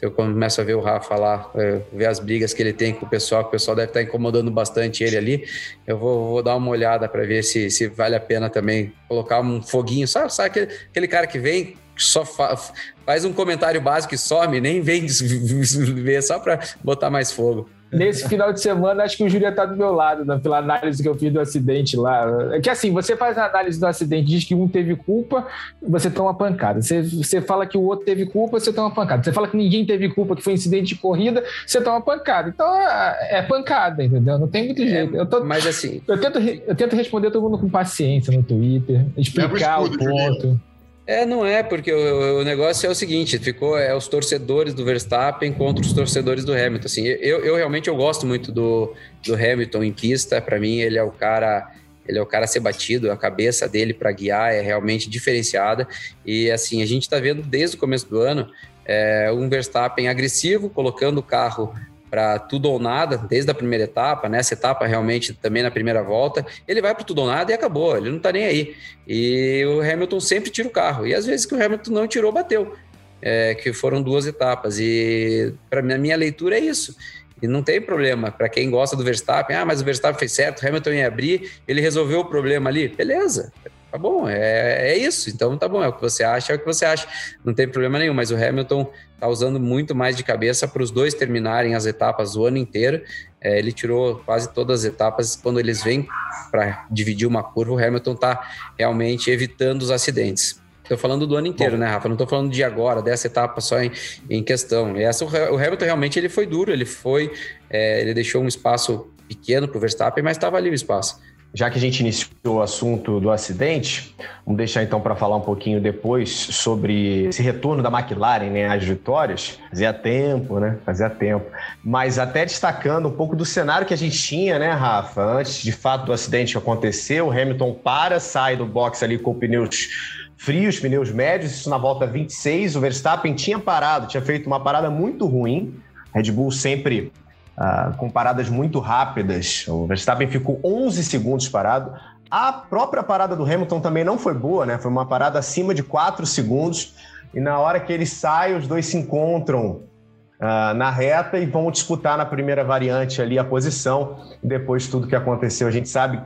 Speaker 4: eu começo a ver o Rafa lá, é, ver as brigas que ele tem com o pessoal, que o pessoal deve estar tá incomodando bastante ele ali. Eu vou, vou dar uma olhada para ver se, se vale a pena também colocar um foguinho. Sabe, sabe aquele, aquele cara que vem, só fa faz um comentário básico e some, nem vem ver só para botar mais fogo.
Speaker 2: Nesse final de semana, acho que o Júlio está do meu lado, né, pela análise que eu fiz do acidente lá. É que assim, você faz a análise do acidente, diz que um teve culpa, você toma pancada. Você, você fala que o outro teve culpa, você toma pancada. Você fala que ninguém teve culpa, que foi um incidente de corrida, você toma pancada. Então é, é pancada, entendeu? Não tem muito jeito. É, eu tô,
Speaker 4: mas assim.
Speaker 2: Eu tento, eu tento responder todo mundo com paciência no Twitter, explicar o ponto.
Speaker 4: É, não é, porque o, o, negócio é o seguinte, ficou é os torcedores do Verstappen contra os torcedores do Hamilton. Assim, eu, eu realmente eu gosto muito do, do Hamilton em pista. Para mim, ele é o cara, ele é o cara a ser batido. A cabeça dele para guiar é realmente diferenciada. E assim, a gente está vendo desde o começo do ano é, um Verstappen agressivo, colocando o carro para tudo ou nada, desde a primeira etapa, nessa etapa realmente também na primeira volta, ele vai para tudo ou nada e acabou, ele não está nem aí. E o Hamilton sempre tira o carro, e às vezes que o Hamilton não tirou, bateu, é, que foram duas etapas. E para minha, minha leitura é isso. E não tem problema, para quem gosta do Verstappen, ah, mas o Verstappen fez certo, Hamilton ia abrir, ele resolveu o problema ali, beleza, tá bom, é, é isso. Então tá bom, é o que você acha, é o que você acha. Não tem problema nenhum, mas o Hamilton tá usando muito mais de cabeça para os dois terminarem as etapas o ano inteiro. É, ele tirou quase todas as etapas. Quando eles vêm para dividir uma curva, o Hamilton tá realmente evitando os acidentes. Tô falando do ano inteiro, Bom, né, Rafa? Não tô falando de agora, dessa etapa só em, em questão. E essa, o Hamilton realmente ele foi duro, ele foi, é, ele deixou um espaço pequeno para o Verstappen, mas estava ali o espaço.
Speaker 1: Já que a gente iniciou o assunto do acidente, vamos deixar então para falar um pouquinho depois sobre esse retorno da McLaren né, às vitórias. Fazia tempo, né? Fazia tempo. Mas até destacando um pouco do cenário que a gente tinha, né, Rafa? Antes de fato do acidente que aconteceu, o Hamilton para, sai do box ali com pneus frios, pneus médios, isso na volta 26. O Verstappen tinha parado, tinha feito uma parada muito ruim. Red Bull sempre uh, com paradas muito rápidas. O Verstappen ficou 11 segundos parado. A própria parada do Hamilton também não foi boa, né? Foi uma parada acima de 4 segundos. E na hora que ele sai, os dois se encontram uh, na reta e vão disputar na primeira variante ali a posição. Depois de tudo que aconteceu, a gente sabe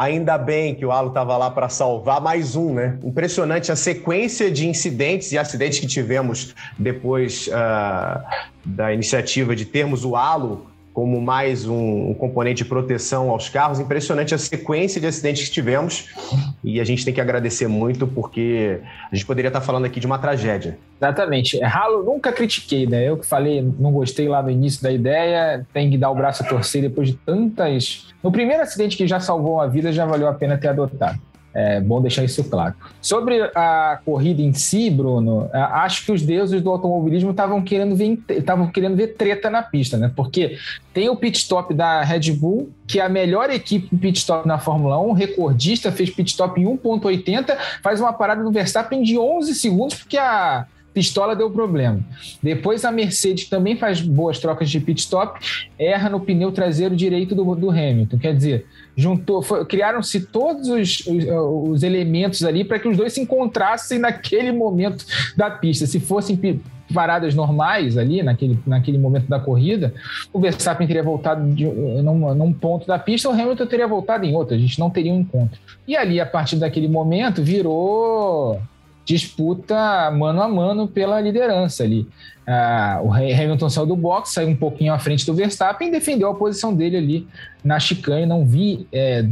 Speaker 1: Ainda bem que o Alo estava lá para salvar mais um, né? Impressionante a sequência de incidentes e acidentes que tivemos depois uh, da iniciativa de termos o Alo como mais um, um, componente de proteção aos carros. Impressionante a sequência de acidentes que tivemos e a gente tem que agradecer muito porque a gente poderia estar falando aqui de uma tragédia.
Speaker 2: Exatamente. Halo nunca critiquei, né? Eu que falei, não gostei lá no início da ideia, tem que dar o braço a torcer depois de tantas. No primeiro acidente que já salvou a vida, já valeu a pena ter adotado. É bom deixar isso claro. Sobre a corrida em si, Bruno, acho que os deuses do automobilismo estavam querendo ver estavam querendo ver treta na pista, né? Porque tem o pit stop da Red Bull, que é a melhor equipe pit stop na Fórmula 1, recordista, fez pit stop em 1.80, faz uma parada no Verstappen de 11 segundos porque a pistola deu problema. Depois a Mercedes também faz boas trocas de pit stop, erra no pneu traseiro direito do, do Hamilton. Quer dizer, juntou, criaram-se todos os, os, os, elementos ali para que os dois se encontrassem naquele momento da pista. Se fossem paradas normais ali, naquele, naquele momento da corrida, o Verstappen teria voltado de, num, num ponto da pista, o Hamilton teria voltado em outro, a gente não teria um encontro. E ali, a partir daquele momento, virou disputa mano a mano pela liderança ali. Ah, o Hamilton saiu do box, saiu um pouquinho à frente do Verstappen e defendeu a posição dele ali na chicane. Não vi é,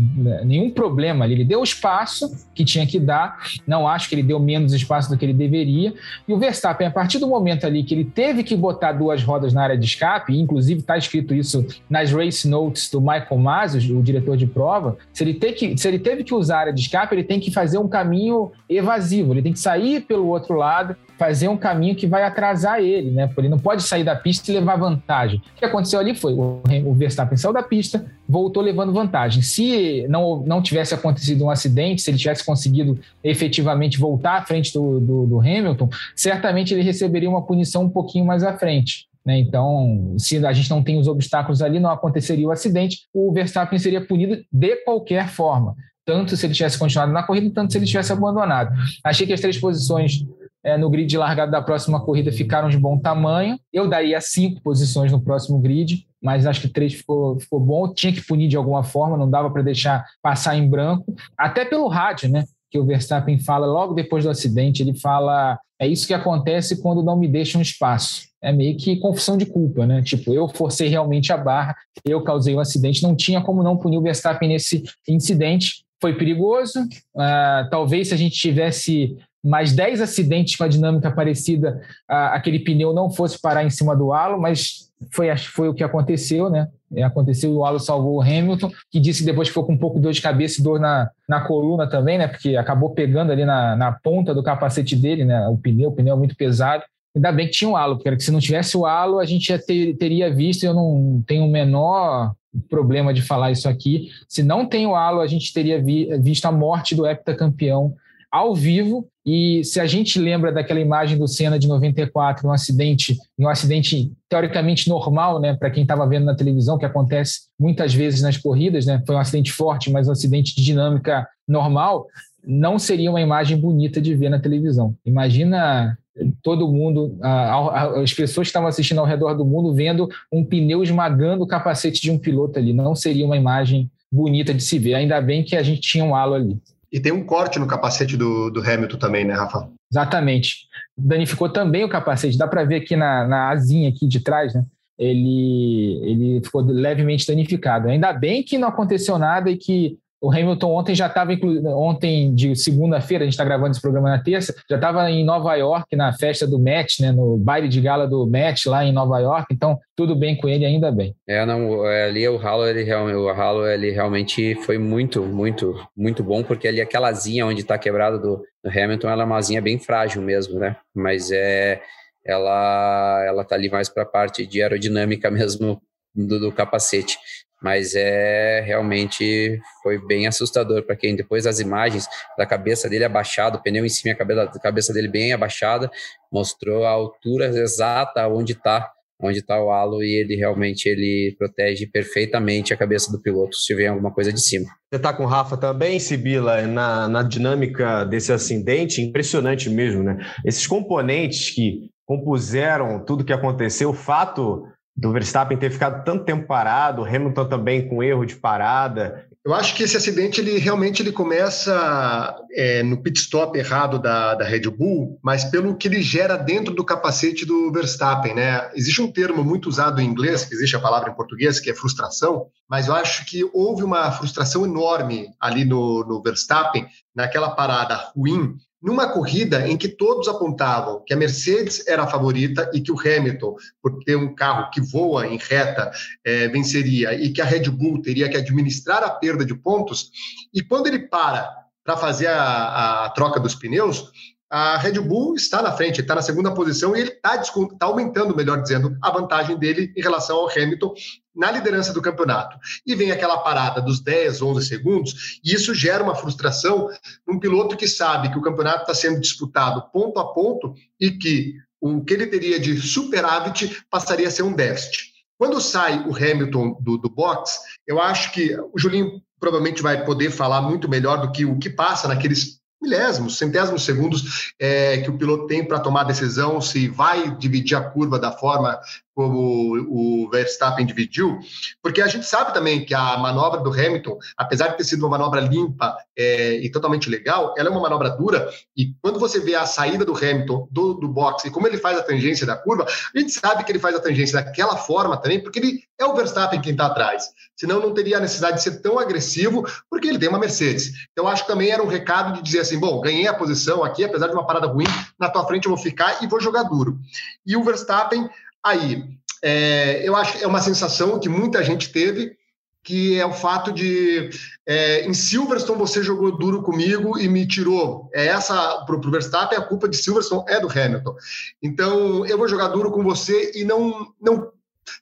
Speaker 2: nenhum problema ali. Ele deu o espaço que tinha que dar, não acho que ele deu menos espaço do que ele deveria. E o Verstappen, a partir do momento ali que ele teve que botar duas rodas na área de escape, inclusive está escrito isso nas race notes do Michael Masi, o diretor de prova, se ele, que, se ele teve que usar a área de escape, ele tem que fazer um caminho evasivo, ele tem que sair pelo outro lado fazer um caminho que vai atrasar ele, né? Porque ele não pode sair da pista e levar vantagem. O que aconteceu ali foi o Verstappen saiu da pista, voltou levando vantagem. Se não, não tivesse acontecido um acidente, se ele tivesse conseguido efetivamente voltar à frente do, do, do Hamilton, certamente ele receberia uma punição um pouquinho mais à frente. Né? Então, se a gente não tem os obstáculos ali, não aconteceria o acidente, o Verstappen seria punido de qualquer forma tanto se ele tivesse continuado na corrida, tanto se ele tivesse abandonado. Achei que as três posições é, no grid de largada da próxima corrida ficaram de bom tamanho. Eu daria cinco posições no próximo grid, mas acho que três ficou, ficou bom. Tinha que punir de alguma forma, não dava para deixar passar em branco. Até pelo rádio, né? Que o Verstappen fala logo depois do acidente, ele fala: é isso que acontece quando não me deixam espaço. É meio que confusão de culpa, né? Tipo, eu forcei realmente a barra, eu causei o um acidente, não tinha como não punir o Verstappen nesse incidente. Foi perigoso. Uh, talvez se a gente tivesse mais 10 acidentes com a dinâmica parecida, aquele pneu não fosse parar em cima do halo, mas foi, foi o que aconteceu, né? É, aconteceu o halo salvou o Hamilton, que disse que depois ficou com um pouco de dor de cabeça e dor na, na coluna também, né? Porque acabou pegando ali na, na ponta do capacete dele, né? O pneu, o pneu é muito pesado. Ainda bem que tinha o halo, porque se não tivesse o halo, a gente já ter, teria visto, eu não tenho o menor problema de falar isso aqui. Se não tem o halo, a gente teria vi, visto a morte do heptacampeão ao vivo. E se a gente lembra daquela imagem do Senna de 94, um acidente, um acidente teoricamente normal, né, para quem estava vendo na televisão, que acontece muitas vezes nas corridas, né, foi um acidente forte, mas um acidente de dinâmica normal, não seria uma imagem bonita de ver na televisão. Imagina todo mundo, as pessoas que estavam assistindo ao redor do mundo vendo um pneu esmagando o capacete de um piloto ali. Não seria uma imagem bonita de se ver. Ainda bem que a gente tinha um halo ali.
Speaker 3: E tem um corte no capacete do, do Hamilton também, né, Rafa?
Speaker 2: Exatamente. Danificou também o capacete. Dá para ver aqui na, na asinha aqui de trás, né? Ele, ele ficou levemente danificado. Ainda bem que não aconteceu nada e que O Hamilton ontem já estava, ontem de segunda-feira, a gente está gravando esse programa na terça, já estava em Nova York, na festa do match, né, no baile de gala do match lá em Nova York, então tudo bem com ele, ainda bem.
Speaker 4: É, não, é, ali o Halo, ele, o Halo, ele realmente foi muito, muito, muito bom, porque ali aquela asinha onde está quebrado do, do Hamilton, ela é uma asinha bem frágil mesmo, né, mas é, ela, ela tá ali mais para a parte de aerodinâmica mesmo do, do capacete mas é realmente foi bem assustador para quem depois das imagens da cabeça dele abaixada, o pneu em cima, a cabeça, cabeça dele bem abaixada, mostrou a altura exata onde está onde está o halo e ele realmente ele protege perfeitamente a cabeça do piloto se vem alguma coisa de cima.
Speaker 1: Você está com o Rafa também, Sibila, na, na dinâmica desse acidente, impressionante mesmo, né? Esses componentes que compuseram tudo que aconteceu, o fato do Verstappen ter ficado tanto tempo parado, Hamilton também com erro de parada.
Speaker 3: Eu acho que esse acidente ele realmente ele começa é, no pit stop errado da, da Red Bull, mas pelo que ele gera dentro do capacete do Verstappen, né? Existe um termo muito usado em inglês, que existe a palavra em português, que é frustração, mas eu acho que houve uma frustração enorme ali no, no Verstappen, naquela parada ruim, numa corrida em que todos apontavam que a Mercedes era a favorita e que o Hamilton, por ter um carro que voa em reta, é, venceria e que a Red Bull teria que administrar a perda de pontos, e quando ele para para fazer a, a troca dos pneus, a Red Bull está na frente, está na segunda posição e ele está tá aumentando, melhor dizendo, a vantagem dele em relação ao Hamilton na liderança do campeonato. E vem aquela parada dos 10, 11 segundos, e isso gera uma frustração num piloto que sabe que o campeonato está sendo disputado ponto a ponto e que o que ele teria de superávit passaria a ser um déficit. Quando sai o Hamilton do, do box, eu acho que o Julinho provavelmente vai poder falar muito melhor do que o que passa naqueles milésimos, centésimos segundos é, que o piloto tem para tomar a decisão se vai dividir a curva da forma como o Verstappen dividiu, porque a gente sabe também que a manobra do Hamilton, apesar de ter sido uma manobra limpa é, e totalmente legal, ela é uma manobra dura, e quando você vê a saída do Hamilton do, do boxe e como ele faz a tangência da curva, a gente sabe que ele faz a tangência daquela forma também, porque ele é o Verstappen quem está atrás, senão não teria a necessidade de ser tão agressivo, porque ele tem uma Mercedes. Então, acho que também era um recado de dizer assim, bom, ganhei a posição aqui, apesar de uma parada ruim, na tua frente eu vou ficar e vou jogar duro. E o Verstappen Aí, é, eu acho que é uma sensação que muita gente teve, que é o fato de é, em Silverstone você jogou duro comigo e me tirou. É essa para o Verstappen a culpa de Silverstone é do Hamilton. Então eu vou jogar duro com você e não não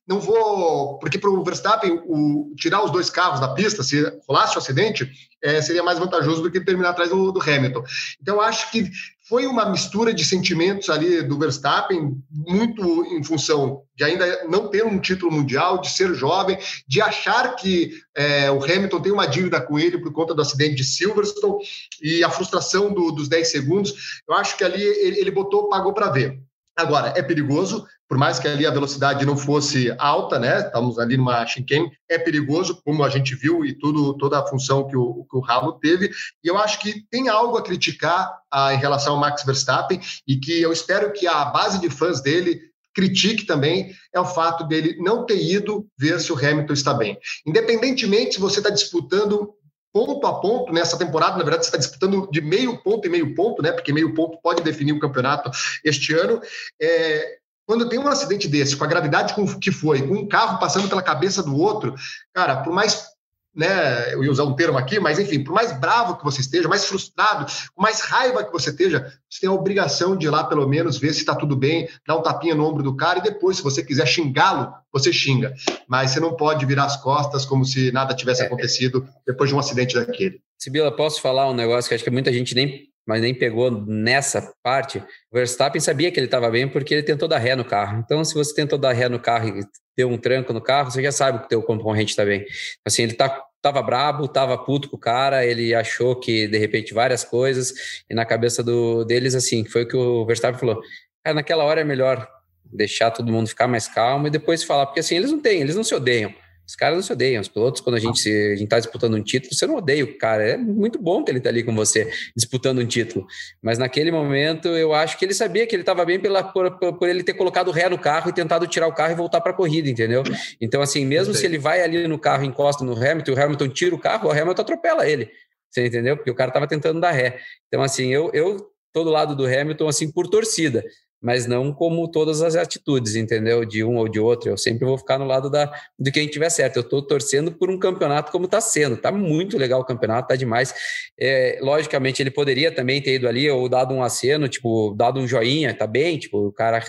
Speaker 3: não vou porque para o Verstappen o, tirar os dois carros da pista se rolasse o acidente é, seria mais vantajoso do que terminar atrás do, do Hamilton. Então acho que foi uma mistura de sentimentos ali do Verstappen, muito em função de ainda não ter um título mundial, de ser jovem, de achar que é, o Hamilton tem uma dívida com ele por conta do acidente de Silverstone e a frustração do, dos 10 segundos. Eu acho que ali ele, ele botou, pagou para ver. Agora, é perigoso, por mais que ali a velocidade não fosse alta, né? Estamos ali numa chicane, é perigoso, como a gente viu, e tudo, toda a função que o, que o Hamilton teve. E eu acho que tem algo a criticar ah, em relação ao Max Verstappen, e que eu espero que a base de fãs dele critique também é o fato dele não ter ido ver se o Hamilton está bem. Independentemente se você está disputando ponto a ponto nessa temporada, na verdade, você está disputando de meio ponto e meio ponto, né? Porque meio ponto pode definir o campeonato este ano. É, quando tem um acidente desse, com a gravidade que foi, com um carro passando pela cabeça do outro, cara, por mais né, eu ia usar um termo aqui, mas enfim, por mais bravo que você esteja, mais frustrado, com mais raiva que você esteja, você tem a obrigação de ir lá pelo menos ver se está tudo bem, dar um tapinha no ombro do cara e depois, se você quiser xingá-lo, você xinga. Mas você não pode virar as costas como se nada tivesse é. acontecido depois de um acidente daquele.
Speaker 4: Sibila, posso falar um negócio que acho que muita gente nem mas nem pegou nessa parte. O Verstappen sabia que ele estava bem porque ele tentou dar ré no carro. Então, se você tentou dar ré no carro e deu um tranco no carro, você já sabe que o teu concorrente está bem. Assim, ele tá, tava brabo, tava puto com o cara, ele achou que, de repente, várias coisas, e na cabeça do, deles, assim, foi o que o Verstappen falou. Naquela hora é melhor deixar todo mundo ficar mais calmo e depois falar, porque assim, eles não têm, eles não se odeiam. Os caras não se odeiam. Os pilotos, quando a gente está disputando um título, você não odeia o cara. É muito bom que ele está ali com você, disputando um título. Mas naquele momento, eu acho que ele sabia que ele estava bem pela, por, por, ele ter colocado ré no carro e tentado tirar o carro e voltar para a corrida, entendeu? Então, assim, mesmo se ele vai ali no carro, encosta no Hamilton, o Hamilton tira o carro, o Hamilton atropela ele. Você entendeu? Porque o cara estava tentando dar ré. Então, assim, eu, eu tô do lado do Hamilton, assim, por torcida mas não como todas as atitudes, entendeu? De um ou de outro. Eu sempre vou ficar no lado da, do que a gente tiver certo. Eu estou torcendo por um campeonato como está sendo. Está muito legal o campeonato, está demais. É, logicamente, ele poderia também ter ido ali ou dado um aceno, tipo, dado um joinha, tá bem, tipo, o cara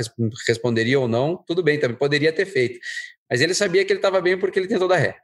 Speaker 4: responderia ou não, tudo bem, também poderia ter feito. Mas ele sabia que ele estava bem porque ele tentou dar ré.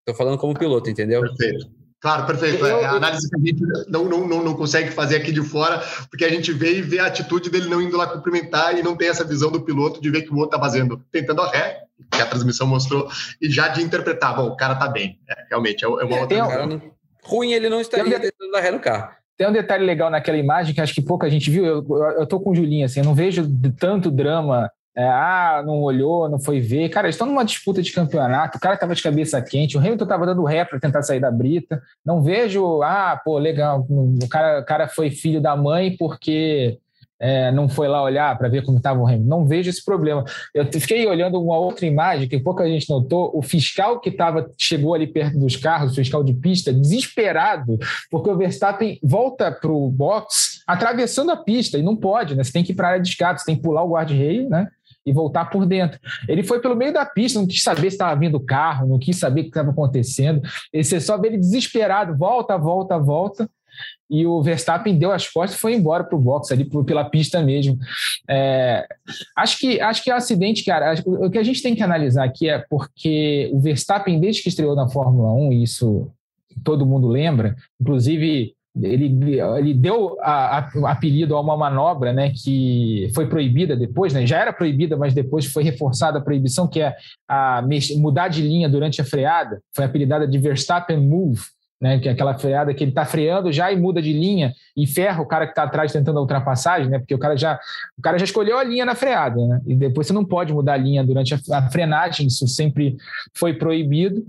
Speaker 4: Estou falando como piloto, entendeu?
Speaker 3: Perfeito. Claro, perfeito. é a análise que a gente não, não, não, não, consegue fazer aqui de fora, porque a gente vê e vê a atitude dele não indo lá cumprimentar e não tem essa visão do piloto de ver que o outro está fazendo, tentando a ré, que a transmissão mostrou, e já de interpretar, bom, o cara está bem. É, realmente, é, uma outra
Speaker 4: visão. Não, ruim ele não estaria tentando a ré no carro.
Speaker 2: Tem um detalhe legal naquela imagem que acho que pouca gente viu. Eu, eu, eu tô com o Julinho, assim, eu não vejo tanto drama é, ah, não olhou, não foi ver. Cara, eles estão numa disputa de campeonato, o cara estava de cabeça quente, o Hamilton estava dando ré para tentar sair da brita. Não vejo, ah, pô, legal, o cara, o cara foi filho da mãe porque é, não foi lá olhar para ver como estava o Hamilton. Não vejo esse problema. Eu fiquei olhando uma outra imagem que pouca gente notou, o fiscal que tava, chegou ali perto dos carros, o fiscal de pista, desesperado, porque o Verstappen volta para o box atravessando a pista, e não pode, né? Você tem que ir para a área de escape, você tem que pular o guarda-reio, né? E voltar por dentro. Ele foi pelo meio da pista, não quis saber se estava vindo o carro, não quis saber o que estava acontecendo. Você só vê ele desesperado, volta, volta, volta. E o Verstappen deu as costas e foi embora para o box, ali pela pista mesmo. É, acho, que, acho que é um acidente, cara. O que a gente tem que analisar aqui é porque o Verstappen, desde que estreou na Fórmula 1, e isso todo mundo lembra, inclusive ele, ele deu o apelido a uma manobra né, que foi proibida depois, né, já era proibida, mas depois foi reforçada a proibição, que é a mudar de linha durante a freada, foi apelidada de Verstappen Move, né, que é aquela freada que ele está freando já e muda de linha e ferra o cara que está atrás tentando a ultrapassagem, né, porque o cara já o cara já escolheu a linha na freada, né, e depois você não pode mudar a linha durante a, a frenagem, isso sempre foi proibido,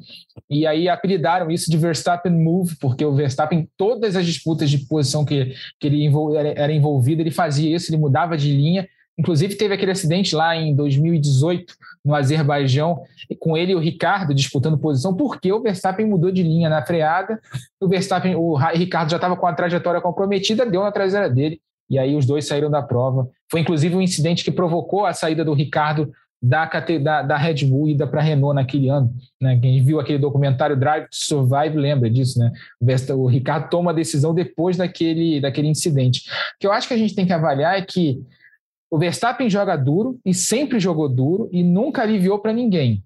Speaker 2: e aí apelidaram isso de Verstappen Move, porque o Verstappen, todas as disputas de posição que, que ele era, era envolvido, ele fazia isso, ele mudava de linha, Inclusive, teve aquele acidente lá em 2018, no Azerbaijão, com ele e o Ricardo disputando posição, porque o Verstappen mudou de linha na freada. O Verstappen, o Ricardo já estava com a trajetória comprometida, deu na traseira dele, e aí os dois saíram da prova. Foi inclusive um incidente que provocou a saída do Ricardo da, da, da Red Bull ida para a Renault naquele ano. Né? Quem viu aquele documentário Drive to Survive lembra disso, né? O, o Ricardo toma a decisão depois daquele, daquele incidente. O que eu acho que a gente tem que avaliar é que o Verstappen joga duro e sempre jogou duro e nunca aliviou para ninguém.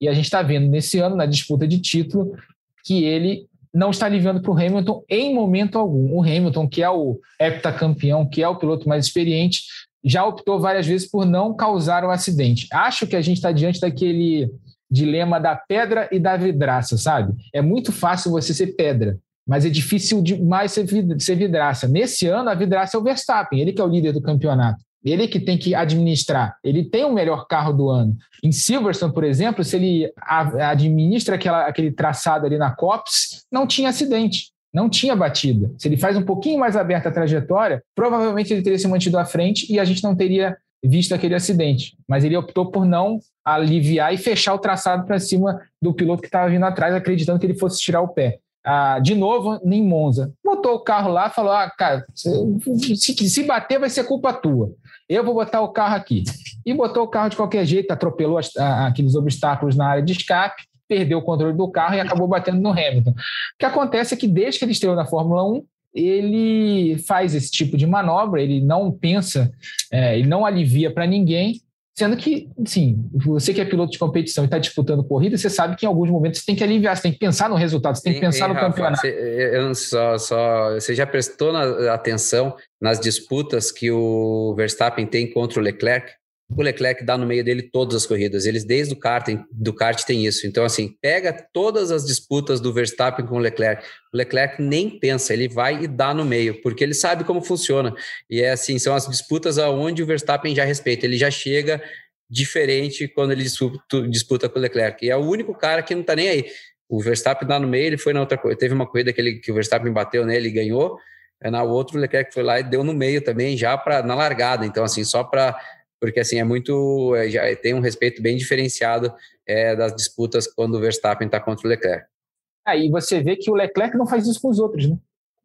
Speaker 2: E a gente está vendo nesse ano, na disputa de título, que ele não está aliviando para o Hamilton em momento algum. O Hamilton, que é o heptacampeão, que é o piloto mais experiente, já optou várias vezes por não causar um acidente. Acho que a gente está diante daquele dilema da pedra e da vidraça, sabe? É muito fácil você ser pedra, mas é difícil demais ser vidraça. Nesse ano, a vidraça é o Verstappen, ele que é o líder do campeonato. Ele que tem que administrar. Ele tem o melhor carro do ano. Em Silverstone, por exemplo, se ele administra aquela, aquele traçado ali na COPS, não tinha acidente, não tinha batida. Se ele faz um pouquinho mais aberta a trajetória, provavelmente ele teria se mantido à frente e a gente não teria visto aquele acidente. Mas ele optou por não aliviar e fechar o traçado para cima do piloto que estava vindo atrás, acreditando que ele fosse tirar o pé ah, de novo em Monza. Botou o carro lá, falou: ah, cara, se, se bater vai ser culpa tua. Eu vou botar o carro aqui. E botou o carro de qualquer jeito, atropelou as, aqueles obstáculos na área de escape, perdeu o controle do carro e acabou batendo no Hamilton. O que acontece é que desde que ele estreou na Fórmula 1, ele faz esse tipo de manobra, ele não pensa, é, ele não alivia para ninguém, Sendo que, sim, você que é piloto de competição e está disputando corrida, você sabe que em alguns momentos você tem que aliviar, você tem que pensar no resultado, você tem que pensar no Rafa, campeonato.
Speaker 4: Você, eu só, só, você já prestou na, atenção nas disputas que o Verstappen tem contra o Leclerc? O Leclerc dá no meio dele todas as corridas. Eles, desde o kart, do kart, tem isso. Então, assim, pega todas as disputas do Verstappen com o Leclerc. O Leclerc nem pensa, ele vai e dá no meio, porque ele sabe como funciona. E é assim, são as disputas aonde o Verstappen já respeita. Ele já chega diferente quando ele disputa, com o Leclerc. E é o único cara que não está nem aí. O Verstappen lá no meio, ele foi na outra coisa. Teve uma corrida que, ele, que o Verstappen bateu nele e ganhou. É na outra, o Leclerc foi lá e deu no meio também, já para na largada. Então, assim, só para. Porque, assim, é muito. É, já tem um respeito bem diferenciado é, das disputas quando o Verstappen está contra o Leclerc.
Speaker 2: Aí você vê que o Leclerc não faz isso com os outros, né?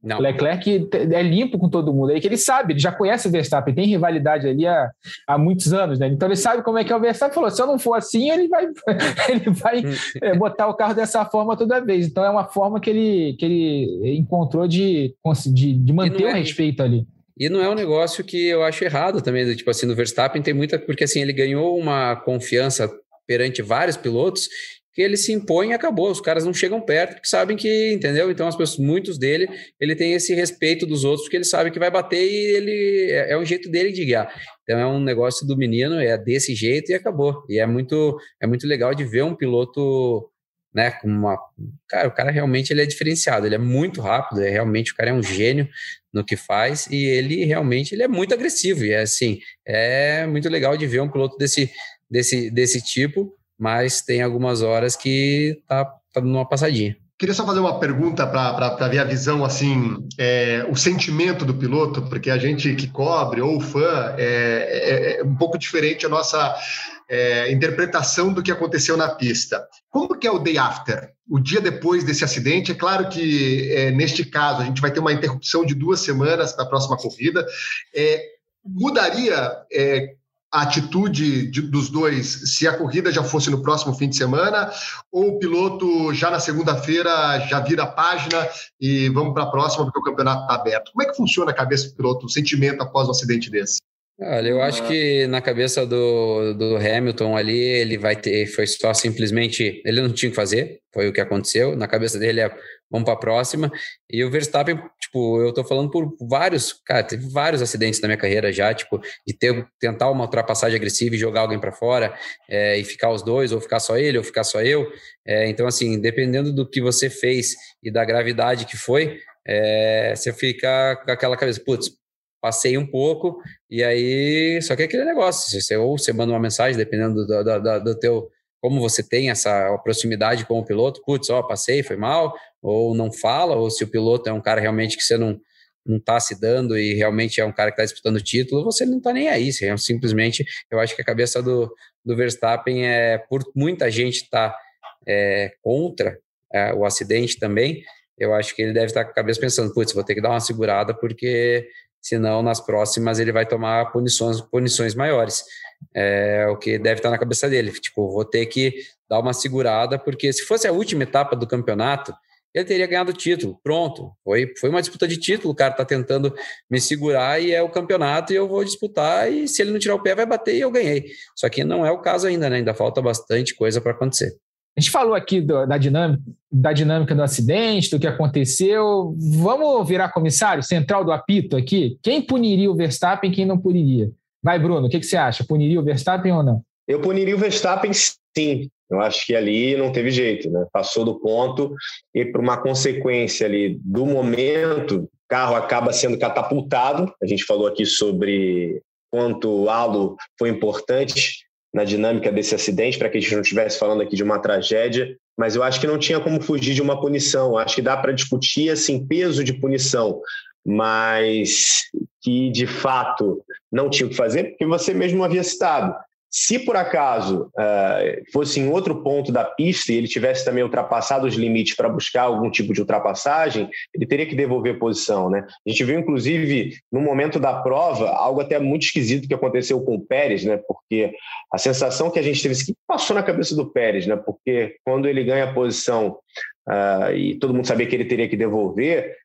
Speaker 2: Não. O Leclerc é limpo com todo mundo. É que ele sabe, ele já conhece o Verstappen, tem rivalidade ali há, há muitos anos, né? Então ele sabe como é que é o Verstappen. Falou: se eu não for assim, ele vai, ele vai é, botar o carro dessa forma toda vez. Então é uma forma que ele, que ele encontrou de, de, de manter o é, respeito ali.
Speaker 4: E não é um negócio que eu acho errado também, tipo assim, no Verstappen tem muita. Porque assim, ele ganhou uma confiança perante vários pilotos que ele se impõe e acabou. Os caras não chegam perto porque sabem que, entendeu? Então, as pessoas, muitos dele, ele tem esse respeito dos outros porque ele sabe que vai bater e ele é, é um jeito dele de guiar. Então, é um negócio do menino, é desse jeito e acabou. E é muito, é muito legal de ver um piloto, né, com uma, cara, o cara realmente ele é diferenciado, ele é muito rápido, é realmente o cara é um gênio no que faz e ele realmente ele é muito agressivo e é assim, é muito legal de ver um piloto desse desse desse tipo mas tem algumas horas que tá, tá dando uma passadinha.
Speaker 3: Queria só fazer uma pergunta para ver a visão, assim, é, o sentimento do piloto, porque a gente que cobre ou fã é, é, é um pouco diferente a nossa é, interpretação do que aconteceu na pista. Como que é o day after? O dia depois desse acidente, é claro que é, neste caso a gente vai ter uma interrupção de duas semanas para a próxima corrida. É, mudaria a atitude de, dos dois se a corrida já fosse no próximo fim de semana ou o piloto já na segunda-feira já vira a página e vamos para a próxima porque o campeonato está aberto? Como é que funciona a cabeça do piloto, o sentimento após um acidente desse?
Speaker 4: Olha, eu acho que na cabeça do, do Hamilton ali, ele vai ter, foi só simplesmente, ele não tinha que fazer, foi o que aconteceu. Na cabeça dele é, vamos para a próxima. E o Verstappen, tipo, eu tô falando por vários, cara, teve vários acidentes na minha carreira já, tipo, de ter, tentar uma ultrapassagem agressiva e jogar alguém para fora, é, e ficar os dois, ou ficar só ele, ou ficar só eu. É, então, assim, dependendo do que você fez e da gravidade que foi, é, você fica com aquela cabeça, putz, passei um pouco, e aí, só que é aquele negócio, você, ou você manda uma mensagem, dependendo do, do, do, do teu, como você tem essa proximidade com o piloto, putz, ó, passei, foi mal, ou não fala, ou se o piloto é um cara realmente que você não não está se dando e realmente é um cara que está disputando o título, você não está nem aí. Você é simplesmente, eu acho que a cabeça do, do Verstappen é, por muita gente tá é, contra é, o acidente também, eu acho que ele deve estar tá com a cabeça pensando, putz, vou ter que dar uma segurada porque senão nas próximas ele vai tomar punições, punições maiores. É o que deve estar na cabeça dele. Tipo, vou ter que dar uma segurada, porque se fosse a última etapa do campeonato, ele teria ganhado o título. Pronto, foi, foi uma disputa de título. O cara está tentando me segurar e é o campeonato e eu vou disputar. E se ele não tirar o pé, vai bater e eu ganhei. Só que não é o caso ainda, né? Ainda falta bastante coisa para acontecer.
Speaker 2: A gente falou aqui do, da, dinâmica, da dinâmica do acidente, do que aconteceu. Vamos virar comissário central do apito aqui? Quem puniria o Verstappen e quem não puniria? Vai, Bruno, o que, que você acha? Puniria o Verstappen ou não?
Speaker 1: Eu puniria o Verstappen sim. Eu acho que ali não teve jeito, né? Passou do ponto e por uma consequência ali do momento, o carro acaba sendo catapultado. A gente falou aqui sobre quanto o halo foi importante na dinâmica desse acidente, para que a gente não estivesse falando aqui de uma tragédia, mas eu acho que não tinha como fugir de uma punição. Acho que dá para discutir assim peso de punição, mas que de fato não tinha o que fazer, porque você mesmo havia citado. Se por acaso uh, fosse em outro ponto da pista e ele tivesse também ultrapassado os limites para buscar algum tipo de ultrapassagem, ele teria que devolver posição, né? A gente viu, inclusive, no momento da prova, algo até muito esquisito que aconteceu com o Pérez, né? Porque a sensação que a gente teve, que passou na cabeça do Pérez, né? Porque quando ele ganha a posição uh, e todo mundo sabia que ele teria que devolver,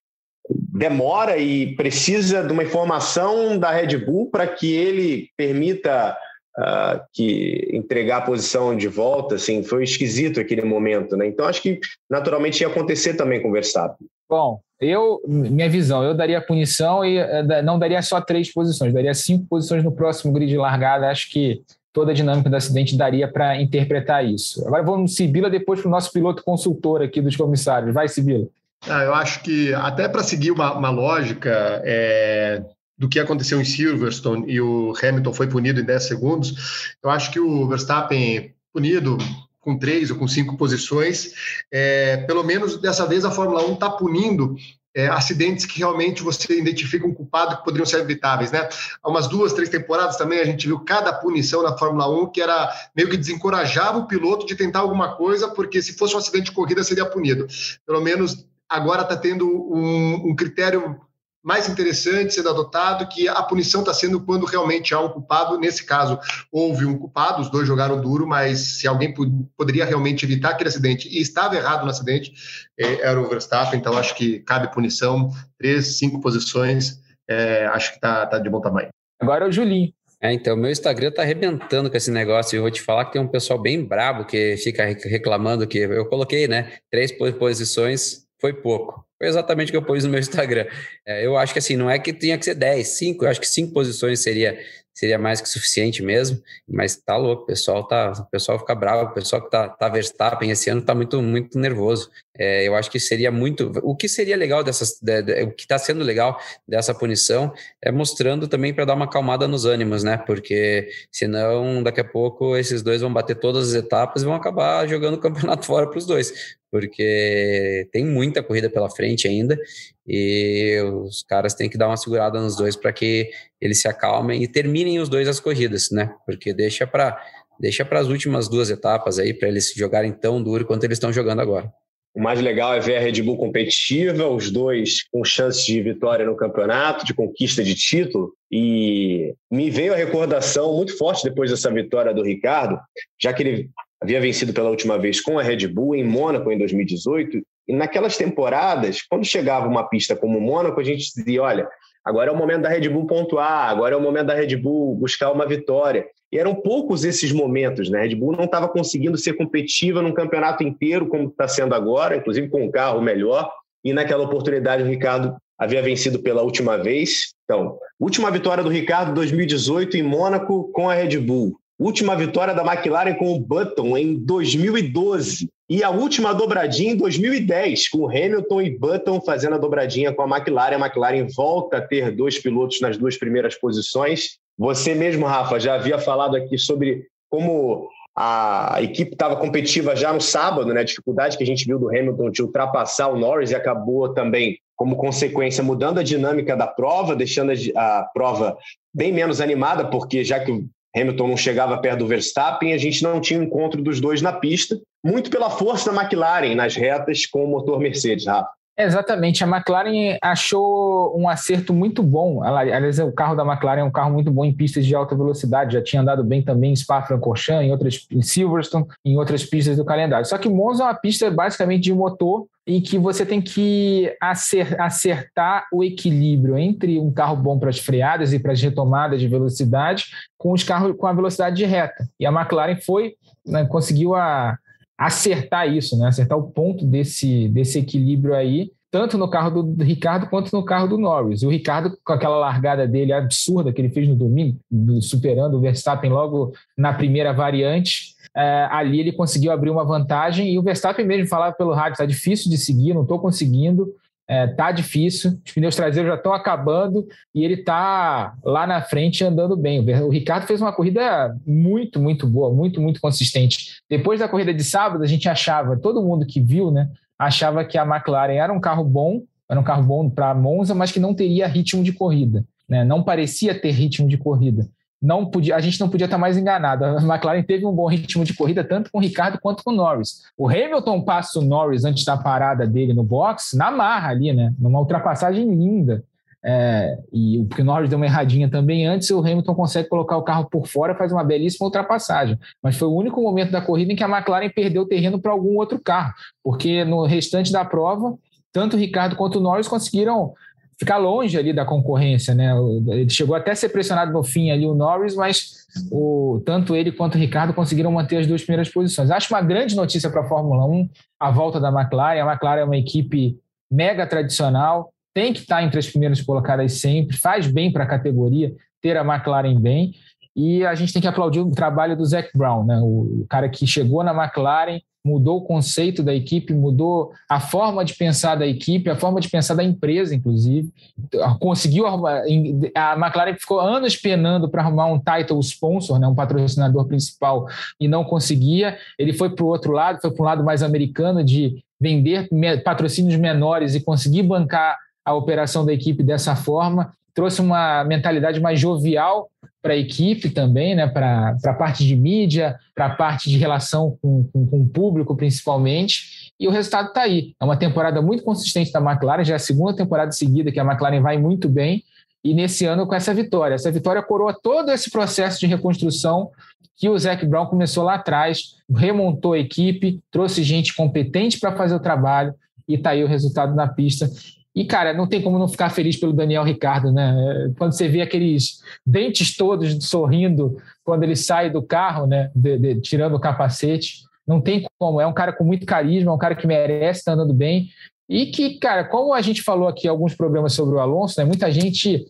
Speaker 1: demora e precisa de uma informação da Red Bull para que ele permita uh, que entregar a posição de volta, assim, foi esquisito aquele momento, né? Então acho que naturalmente ia acontecer também com o Verstappen.
Speaker 2: Bom, eu, minha visão, eu daria punição e eh, não daria só três posições, daria cinco posições no próximo grid de largada. Acho que toda a dinâmica do acidente daria para interpretar isso. Agora vamos Sibila depois para o nosso piloto consultor aqui dos comissários. Vai, Sibila.
Speaker 3: Ah, eu acho que até para seguir uma, uma lógica, é, do que aconteceu em Silverstone e o Hamilton foi punido em 10 segundos, eu acho que o Verstappen punido com três ou com cinco posições, é, pelo menos dessa vez a Fórmula 1 está punindo é, acidentes que realmente você identifica um culpado que poderiam ser evitáveis, né? Há umas duas, três temporadas também a gente viu cada punição na Fórmula 1 que era meio que desencorajava o piloto de tentar alguma coisa, porque se fosse um acidente de corrida seria punido. Pelo menos agora está tendo um, um critério mais interessante sendo adotado, que a punição está sendo quando realmente há um culpado. Nesse caso, houve um culpado, os dois jogaram duro, mas se alguém poderia realmente evitar aquele acidente e estava errado no acidente, é, era o Verstappen. Então, acho que cabe punição, três, cinco posições, é, acho que está tá de bom tamanho.
Speaker 2: Agora é o Julinho.
Speaker 4: É, então, meu Instagram tá arrebentando com esse negócio. Eu vou te falar que tem um pessoal bem brabo que fica reclamando que eu coloquei, né? Três posições foi pouco. Foi exatamente o que eu pus no meu Instagram. É, eu acho que assim, não é que tinha que ser 10, 5, eu acho que 5 posições seria, seria mais que suficiente mesmo, mas tá louco, o pessoal tá, o pessoal fica bravo, o pessoal que tá, tá Verstappen esse ano tá muito, muito nervoso. É, eu acho que seria muito, o que seria legal dessas, de, de, o que está sendo legal dessa punição é mostrando também para dar uma acalmada nos ânimos, né? Porque senão daqui a pouco esses dois vão bater todas as etapas e vão acabar jogando o campeonato fora para os dois porque tem muita corrida pela frente ainda e os caras têm que dar uma segurada nos dois para que eles se acalmem e terminem os dois as corridas, né? Porque deixa para deixa para as últimas duas etapas aí para eles jogarem tão duro quanto eles estão jogando agora.
Speaker 1: O mais legal é ver a Red Bull competitiva, os dois com chances de vitória no campeonato, de conquista de título. E me veio a recordação muito forte depois dessa vitória do Ricardo, já que ele havia vencido pela última vez com a Red Bull em Mônaco em 2018. E naquelas temporadas, quando chegava uma pista como Mônaco, a gente dizia: olha, agora é o momento da Red Bull pontuar, agora é o momento da Red Bull buscar uma vitória. E eram poucos esses momentos, né? A Red Bull não estava conseguindo ser competitiva num campeonato inteiro, como está sendo agora, inclusive com um carro melhor. E naquela oportunidade, o Ricardo havia vencido pela última vez. Então, última vitória do Ricardo 2018 em Mônaco com a Red Bull. Última vitória da McLaren com o Button em 2012. E a última dobradinha em 2010, com Hamilton e Button fazendo a dobradinha com a McLaren. A McLaren volta a ter dois pilotos nas duas primeiras posições. Você mesmo, Rafa, já havia falado aqui sobre como a equipe estava competitiva já no sábado, né? A dificuldade que a gente viu do Hamilton de ultrapassar o Norris e acabou também, como consequência, mudando a dinâmica da prova, deixando a, a prova bem menos animada, porque já que Hamilton não chegava perto do Verstappen, a gente não tinha encontro dos dois na pista, muito pela força da McLaren nas retas com o motor Mercedes, Rafa.
Speaker 2: Exatamente, a McLaren achou um acerto muito bom. Aliás, o carro da McLaren é um carro muito bom em pistas de alta velocidade, já tinha andado bem também em Spa-Francorchamps, em outras em Silverstone, em outras pistas do calendário. Só que Monza é uma pista basicamente de motor em que você tem que acertar o equilíbrio entre um carro bom para as freadas e para as retomadas de velocidade com os carros com a velocidade de reta. E a McLaren foi né, conseguiu a acertar isso, né? acertar o ponto desse, desse equilíbrio aí, tanto no carro do Ricardo quanto no carro do Norris. O Ricardo, com aquela largada dele absurda que ele fez no domingo, superando o Verstappen logo na primeira variante, é, ali ele conseguiu abrir uma vantagem e o Verstappen mesmo falava pelo rádio: está difícil de seguir, não estou conseguindo é, tá difícil, os pneus traseiros já estão acabando e ele tá lá na frente andando bem. O Ricardo fez uma corrida muito, muito boa, muito, muito consistente. Depois da corrida de sábado, a gente achava, todo mundo que viu, né, achava que a McLaren era um carro bom, era um carro bom para Monza, mas que não teria ritmo de corrida, né? Não parecia ter ritmo de corrida não podia, a gente não podia estar mais enganado. A McLaren teve um bom ritmo de corrida, tanto com o Ricardo quanto com o Norris. O Hamilton passa o Norris antes da parada dele no box, na marra ali, né? Numa ultrapassagem linda. É, e porque o Norris deu uma erradinha também antes, o Hamilton consegue colocar o carro por fora, faz uma belíssima ultrapassagem. Mas foi o único momento da corrida em que a McLaren perdeu terreno para algum outro carro, porque no restante da prova, tanto o Ricardo quanto o Norris conseguiram ficar longe ali da concorrência, né? Ele chegou até a ser pressionado no fim ali o Norris, mas o, tanto ele quanto o Ricardo conseguiram manter as duas primeiras posições. Acho uma grande notícia para a Fórmula 1 a volta da McLaren. A McLaren é uma equipe mega tradicional, tem que estar entre as primeiras colocadas sempre, faz bem para a categoria ter a McLaren bem. E a gente tem que aplaudir o trabalho do Zac Brown, né? o cara que chegou na McLaren, mudou o conceito da equipe, mudou a forma de pensar da equipe, a forma de pensar da empresa, inclusive. Conseguiu arrumar, a McLaren ficou anos penando para arrumar um title sponsor, né, um patrocinador principal, e não conseguia. Ele foi para o outro lado, foi para um lado mais americano de vender patrocínios menores e conseguir bancar a operação da equipe dessa forma. Trouxe uma mentalidade mais jovial para a equipe também, né, para a parte de mídia, para a parte de relação com, com, com, o público, principalmente. E o resultado está aí. É uma temporada muito consistente da McLaren, já é a segunda temporada seguida que a McLaren vai muito bem. E nesse ano com essa vitória. Essa vitória coroa todo esse processo de reconstrução que o Zac Brown começou lá atrás, remontou a equipe, trouxe gente competente para fazer o trabalho e está aí o resultado na pista. E, cara, não tem como não ficar feliz pelo Daniel Ricardo, né? Quando você vê aqueles dentes todos sorrindo quando ele sai do carro, né? De, de, tirando o capacete. Não tem como. É um cara com muito carisma, é um cara que merece estar andando bem. E que, cara, como a gente falou aqui alguns programas sobre o Alonso, né? Muita gente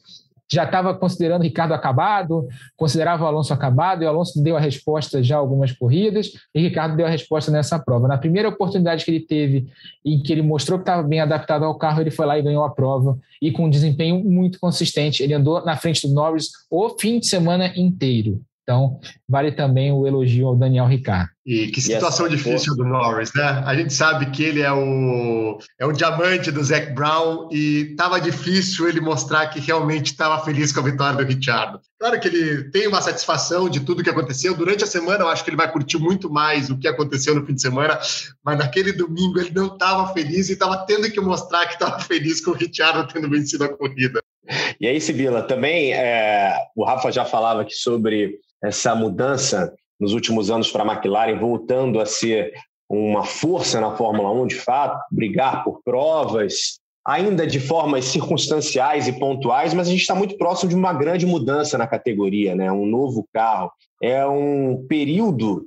Speaker 2: já estava considerando Ricardo acabado, considerava o Alonso acabado, e o Alonso deu a resposta já algumas corridas, e Ricardo deu a resposta nessa prova. Na primeira oportunidade que ele teve, em que ele mostrou que estava bem adaptado ao carro, ele foi lá e ganhou a prova, e com um desempenho muito consistente. Ele andou na frente do Norris o fim de semana inteiro. Então, vale também o elogio ao Daniel Ricciardo.
Speaker 3: E que situação e difícil do Norris, né? A gente sabe que ele é o, é o diamante do Zac Brown e estava difícil ele mostrar que realmente estava feliz com a vitória do Richard. Claro que ele tem uma satisfação de tudo que aconteceu. Durante a semana, eu acho que ele vai curtir muito mais o que aconteceu no fim de semana, mas naquele domingo ele não estava feliz e estava tendo que mostrar que estava feliz com o Richard tendo vencido a corrida.
Speaker 1: E aí, Sibila, também é, o Rafa já falava aqui sobre essa mudança nos últimos anos para a McLaren, voltando a ser uma força na Fórmula 1, de fato, brigar por provas, ainda de formas circunstanciais e pontuais, mas a gente está muito próximo de uma grande mudança na categoria, né? um novo carro. É um período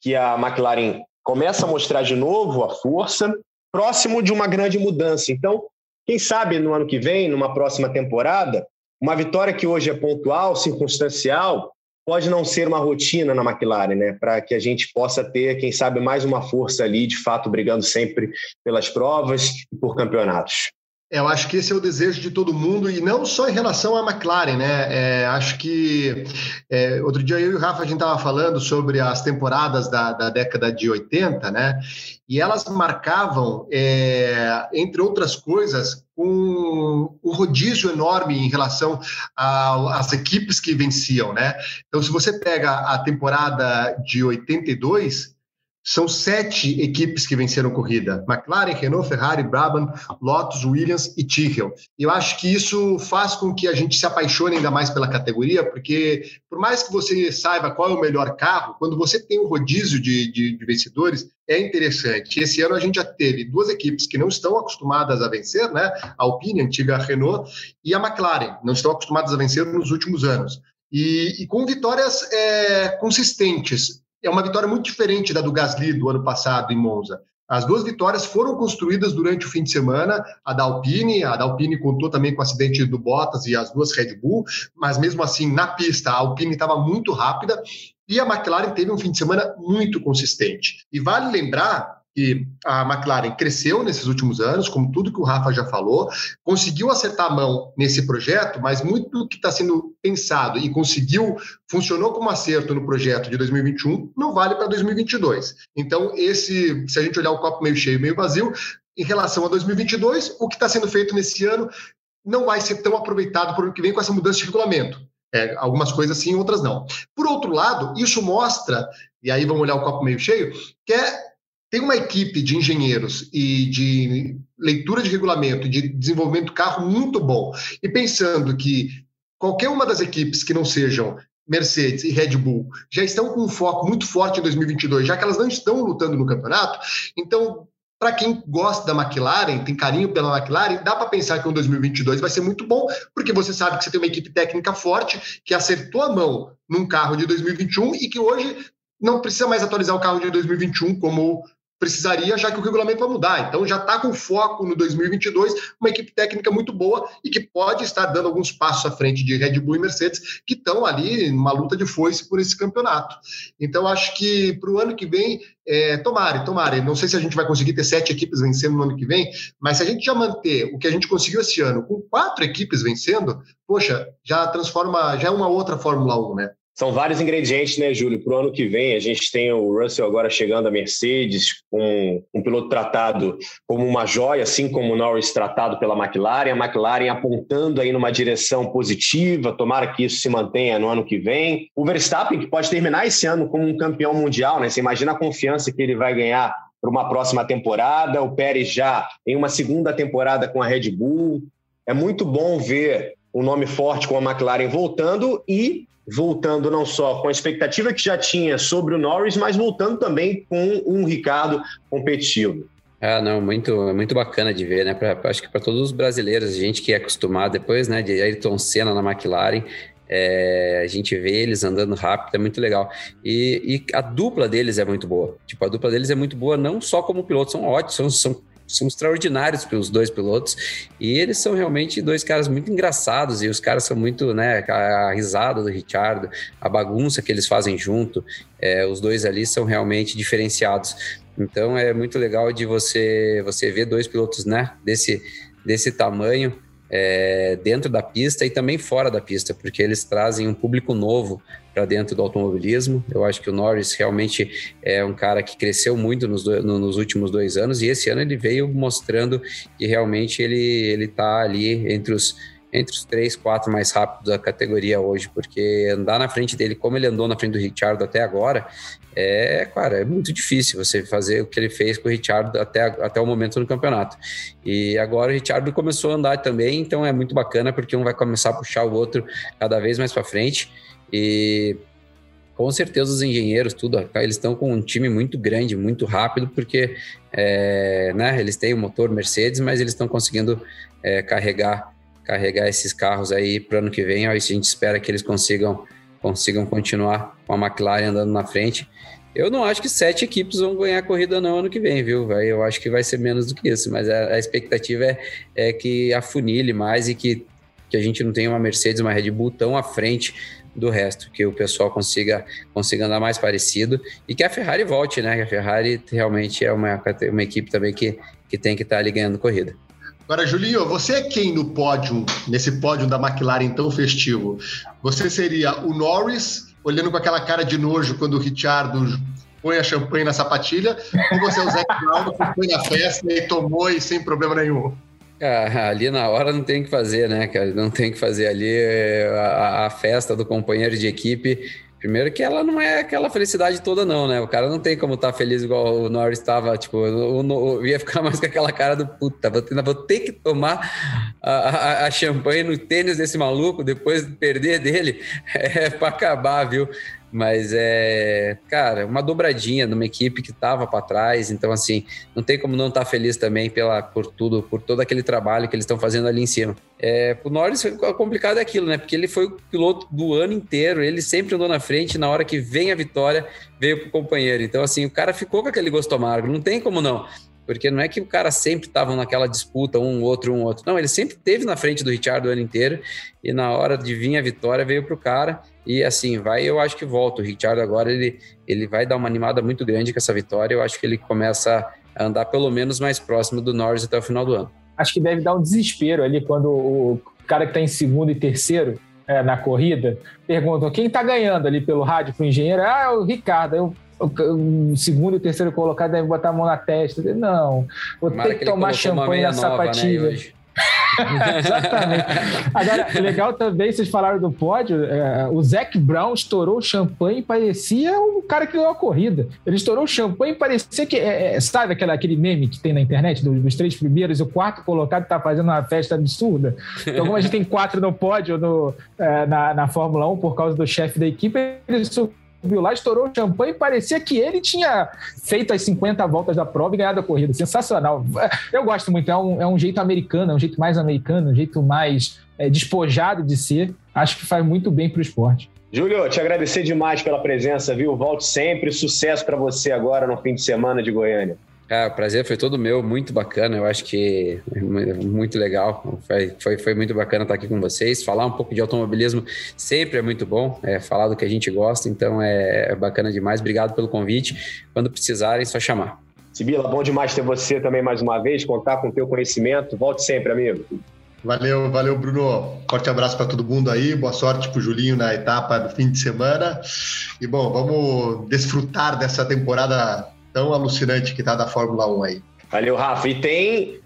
Speaker 1: que a McLaren começa a mostrar de novo a força, próximo de uma grande mudança. Então, quem sabe no ano que vem, numa próxima temporada, uma vitória que hoje é pontual, circunstancial, pode não ser uma rotina na McLaren, né? Para que a gente possa ter, quem sabe, mais uma força ali, de fato, brigando sempre pelas provas e por campeonatos.
Speaker 3: Eu acho que esse é o desejo de todo mundo e não só em relação à McLaren, né? É, acho que é, outro dia eu e o Rafa a gente estava falando sobre as temporadas da, da, década de 80, né? E elas marcavam, é, entre outras coisas, um, um rodízio enorme em relação às equipes que venciam, né? Então, se você pega a temporada de 82, são sete equipes que venceram corrida: McLaren, Renault, Ferrari, Brabham, Lotus, Williams e Tyrrell. Eu acho que isso faz com que a gente se apaixone ainda mais pela categoria, porque por mais que você saiba qual é o melhor carro, quando você tem um rodízio de, de, de vencedores, é interessante. Esse ano a gente já teve duas equipes que não estão acostumadas a vencer, né? A Alpine, a antiga Renault, e a McLaren, não estão acostumadas a vencer nos últimos anos. E, e com vitórias é, consistentes é uma vitória muito diferente da do Gasly do ano passado em Monza. As duas vitórias foram construídas durante o fim de semana, a da Alpine, a da Alpine contou também com o acidente do Bottas e as duas Red Bull, mas mesmo assim, na pista, a Alpine estava muito rápida e a McLaren teve um fim de semana muito consistente. E vale lembrar que a McLaren cresceu nesses últimos anos, como tudo que o Rafa já falou, conseguiu acertar a mão nesse projeto, mas muito do que está sendo pensado e conseguiu, funcionou como acerto no projeto de 2021, não vale para 2022. Então, esse, se a gente olhar o copo meio cheio, meio vazio, em relação a 2022, o que está sendo feito nesse ano não vai ser tão aproveitado para o que vem com essa mudança de regulamento. É, algumas coisas sim, outras não. Por outro lado, isso mostra, e aí vamos olhar o copo meio cheio, que é tem uma equipe de engenheiros e de leitura de regulamento, de desenvolvimento do carro muito bom. E pensando que qualquer uma das equipes que não sejam Mercedes e Red Bull já estão com um foco muito forte em 2022, já que elas não estão lutando no campeonato. Então, para quem gosta da McLaren, tem carinho pela McLaren, dá para pensar que o 2022 vai ser muito bom, porque você sabe que você tem uma equipe técnica forte que acertou a mão num carro de 2021 e que hoje não precisa mais atualizar o carro de 2021 como precisaria, já que o regulamento vai mudar. Então já está com foco no 2022, uma equipe técnica muito boa e que pode estar dando alguns passos à frente de Red Bull e Mercedes, que estão ali numa luta de foice por esse campeonato. Então acho que para o ano que vem, é, tomare. Não sei se a gente vai conseguir ter sete equipes vencendo no ano que vem, mas se a gente já manter o que a gente conseguiu esse ano com quatro equipes vencendo, poxa, já transforma, já é uma outra Fórmula 1, né?
Speaker 1: São vários ingredientes, né, Júlio? Para o ano que vem, a gente tem o Russell agora chegando à Mercedes, com um piloto tratado como uma joia, assim como o Norris tratado pela McLaren, a McLaren apontando aí numa direção positiva, tomara que isso se mantenha no ano que vem. O Verstappen, que pode terminar esse ano como um campeão mundial, né? Você imagina a confiança que ele vai ganhar para uma próxima temporada, o Pérez já em uma segunda temporada com a Red Bull. É muito bom ver um nome forte com a McLaren voltando e voltando não só com a expectativa que já tinha sobre o Norris, mas voltando também com um Ricardo competitivo.
Speaker 4: Ah, não, muito, muito bacana de ver, né? Pra, acho que para todos os brasileiros, a gente que é acostumado depois, né, de Ayrton Senna na McLaren, é, a gente vê eles andando rápido, é muito legal. E, e, a dupla deles é muito boa. Tipo, a dupla deles é muito boa, não só como pilotos, são ótimos, são, são são extraordinários pelos dois pilotos e eles são realmente dois caras muito engraçados e os caras são muito, né, a risada do Richard, a bagunça que eles fazem junto, é, os dois ali são realmente diferenciados. Então é muito legal de você você ver dois pilotos, né, desse desse tamanho é, dentro da pista e também fora da pista, porque eles trazem um público novo para dentro do automobilismo. Eu acho que o Norris realmente é um cara que cresceu muito nos, do, nos últimos dois anos e esse ano ele veio mostrando que realmente ele ele está ali entre os entre os três, quatro mais rápidos da categoria hoje, porque andar na frente dele, como ele andou na frente do Richard até agora, é, cara, é muito difícil você fazer o que ele fez com o Richard até, até o momento no campeonato. E agora o Richard começou a andar também, então é muito bacana, porque um vai começar a puxar o outro cada vez mais para frente. E com certeza os engenheiros, tudo, eles estão com um time muito grande, muito rápido, porque é, né, eles têm o motor Mercedes, mas eles estão conseguindo é, carregar carregar esses carros aí para ano que vem. Aí a gente espera que eles consigam, consigam continuar com a McLaren andando na frente. Eu não acho que sete equipes vão ganhar a corrida no ano que vem, viu? Eu acho que vai ser menos do que isso, mas a, a expectativa é, é que afunile mais e que, que a gente não tenha uma Mercedes, uma Red Bull tão à frente do resto, que o pessoal consiga, consiga andar mais parecido e que a Ferrari volte, né? Que a Ferrari realmente é uma, uma equipe também que, que tem que estar ali ganhando corrida.
Speaker 3: Agora, Julinho, você é quem no pódio, nesse pódio da McLaren tão festivo? Você seria o Norris, olhando com aquela cara de nojo quando o Ricciardo põe a champanhe na sapatilha, ou você é o Zac Brown que foi na festa e tomou e sem problema nenhum?
Speaker 4: Ah, ali na hora não tem o que fazer, né, cara? Não tem o que fazer ali. É, a, a, festa do companheiro de equipe Primeiro que ela não é aquela felicidade toda, não, né? O cara não tem como estar tá feliz igual o Norris estava, tipo, eu, ia ficar mais com aquela cara do puta, vou ter, vou ter que tomar a, a, a, champanhe no tênis desse maluco, depois de perder dele, é para acabar, viu? Mas é, cara, uma dobradinha numa equipe que estava para trás, então assim, não tem como não estar tá feliz também pela por tudo, por todo aquele trabalho que eles estão fazendo ali em cima. É, o Norris complicado é aquilo, né? Porque ele foi o piloto do ano inteiro, ele sempre andou na frente, na hora que vem a vitória, veio pro companheiro. Então assim, o cara ficou com aquele gosto amargo, não tem como não. Porque não é que o cara sempre estava naquela disputa, um outro, um outro. Não, ele sempre teve na frente do Richard o ano inteiro e na hora de vir a vitória veio pro cara. E assim, vai, eu acho que volta. O Richard agora ele, ele vai dar uma animada muito grande com essa vitória. Eu acho que ele começa a andar pelo menos mais próximo do Norris até o final do ano.
Speaker 2: Acho que deve dar um desespero ali quando o cara que está em segundo e terceiro é, na corrida perguntam quem está ganhando ali pelo rádio para o engenheiro. Ah, é o Ricardo. Eu, o segundo e o terceiro colocado devem botar a mão na testa. Não, vou Tomara ter que, que tomar champanhe na né, sapatilha. Né, Exatamente. Agora, legal também, vocês falaram do pódio, é, o Zac Brown estourou o champanhe e parecia o cara que ganhou a corrida. Ele estourou o champanhe e parecia que, é, é, sabe aquela, aquele meme que tem na internet dos, dos, três primeiros e o quarto colocado tá fazendo uma festa absurda? Então, como a gente tem quatro no pódio no, é, na, na Fórmula 1 por causa do chefe da equipe, ele viu lá, estourou o champanhe e parecia que ele tinha feito as 50 voltas da prova e ganhado a corrida. Sensacional. Eu gosto muito, é um, é um jeito americano, é um jeito mais americano, um jeito mais é, despojado de ser. Acho que faz muito bem para o esporte.
Speaker 1: Júlio, te agradecer demais pela presença, viu? Volte sempre. Sucesso para você agora no fim de semana de Goiânia.
Speaker 4: É, o prazer foi todo meu, muito bacana. Eu acho que muito legal. Foi, foi, foi, muito bacana estar aqui com vocês. Falar um pouco de automobilismo sempre é muito bom. É, falar do que a gente gosta, então é, é bacana demais. Obrigado pelo convite. Quando precisarem, é só chamar.
Speaker 1: Sibila, bom demais ter você também mais uma vez, contar com o teu conhecimento. Volte sempre, amigo.
Speaker 3: Valeu, valeu, Bruno. Forte abraço para todo mundo aí. Boa sorte para o Julinho na etapa do fim de semana. E bom, vamos desfrutar dessa temporada tão alucinante que tá da Fórmula 1 aí.
Speaker 1: Valeu, Rafa. E tem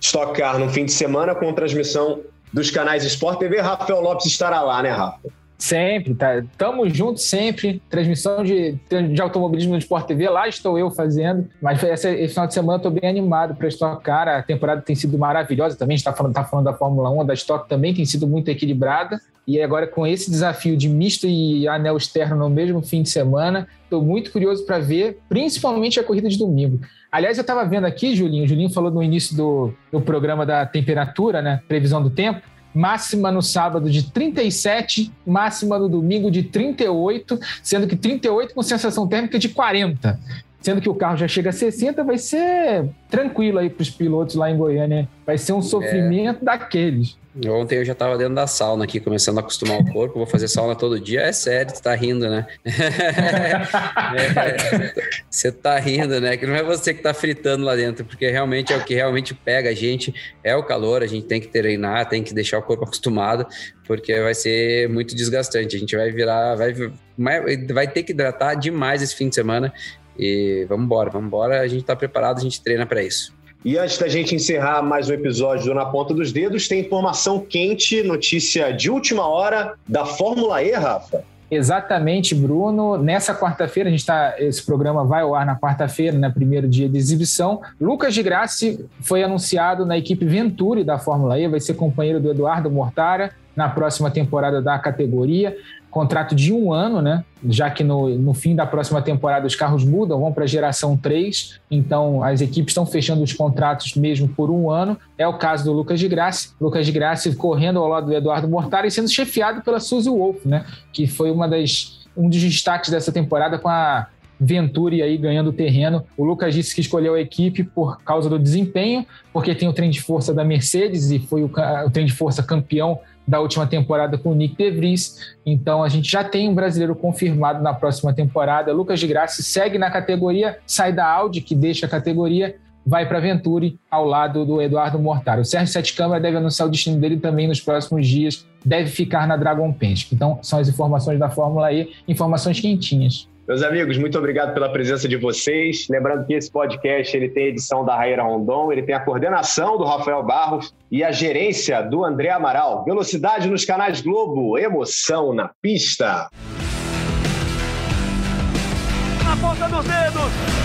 Speaker 1: Stock Car no fim de semana com transmissão dos canais Sport TV. Rafael Lopes estará lá, né, Rafa?
Speaker 2: Sempre, tá? Tamo junto sempre. Transmissão de, de automobilismo no Sport TV, lá estou eu fazendo. Mas esse, esse final de semana eu tô bem animado para Stock Car. A temporada tem sido maravilhosa também. A gente tá falando, tá falando da Fórmula 1, da Stock também tem sido muito equilibrada. E agora, com esse desafio de misto e anel externo no mesmo fim de semana, estou muito curioso para ver, principalmente a corrida de domingo. Aliás, eu estava vendo aqui, Julinho, o Julinho falou no início do, do programa da temperatura, né? Previsão do tempo. Máxima no sábado de 37, máxima no domingo de 38, sendo que 38 com sensação térmica de 40 sendo que o carro já chega a 60, vai ser tranquilo aí para os pilotos lá em Goiânia. Vai ser um sofrimento é. daqueles.
Speaker 4: Ontem eu já estava dentro da sauna aqui, começando a acostumar o corpo. Vou fazer sauna todo dia. É sério, você tá rindo, né? é, você tá rindo, né? Que não é você que tá fritando lá dentro, porque realmente é o que realmente pega a gente, é o calor. A gente tem que treinar, tem que deixar o corpo acostumado, porque vai ser muito desgastante. A gente vai virar, vai, vai ter que hidratar demais esse fim de semana. E vamos embora, vamos embora. A gente está preparado, a gente treina para isso.
Speaker 1: E antes da gente encerrar mais um episódio do Na Ponta dos Dedos, tem informação quente, notícia de última hora da Fórmula E, Rafa.
Speaker 2: Exatamente, Bruno. Nessa quarta-feira, a gente está. Esse programa vai ao ar na quarta-feira, né? Primeiro dia de exibição. Lucas de Grassi foi anunciado na equipe Venturi da Fórmula E, vai ser companheiro do Eduardo Mortara na próxima temporada da categoria contrato de um ano, né? Já que no, no fim da próxima temporada os carros mudam, vão para a geração 3, então as equipes estão fechando os contratos mesmo por um ano. É o caso do Lucas de Graça. Lucas de Graça correndo ao lado do Eduardo Mortari e sendo chefiado pela Suzy Wolf, né? Que foi uma das, um dos destaques dessa temporada com a Venturi aí ganhando terreno. O Lucas disse que escolheu a equipe por causa do desempenho, porque tem o trem de força da Mercedes e foi o, o trem de força campeão da última temporada com o Nick De Vries. Então a gente já tem um brasileiro confirmado na próxima temporada. Lucas de Graça segue na categoria, sai da Audi, que deixa a categoria, vai para a Venturi ao lado do Eduardo Mortaro. O Sérgio Sete Câmara deve anunciar o destino dele também nos próximos dias, deve ficar na Dragon Penske. Então são as informações da Fórmula E, informações quentinhas.
Speaker 1: Meus amigos, muito obrigado pela presença de vocês. Lembrando que esse podcast ele tem a edição da Raíra Rondon, ele tem a coordenação do Rafael Barros e a gerência do André Amaral. Velocidade nos canais Globo, emoção na pista.
Speaker 5: Na ponta dos dedos,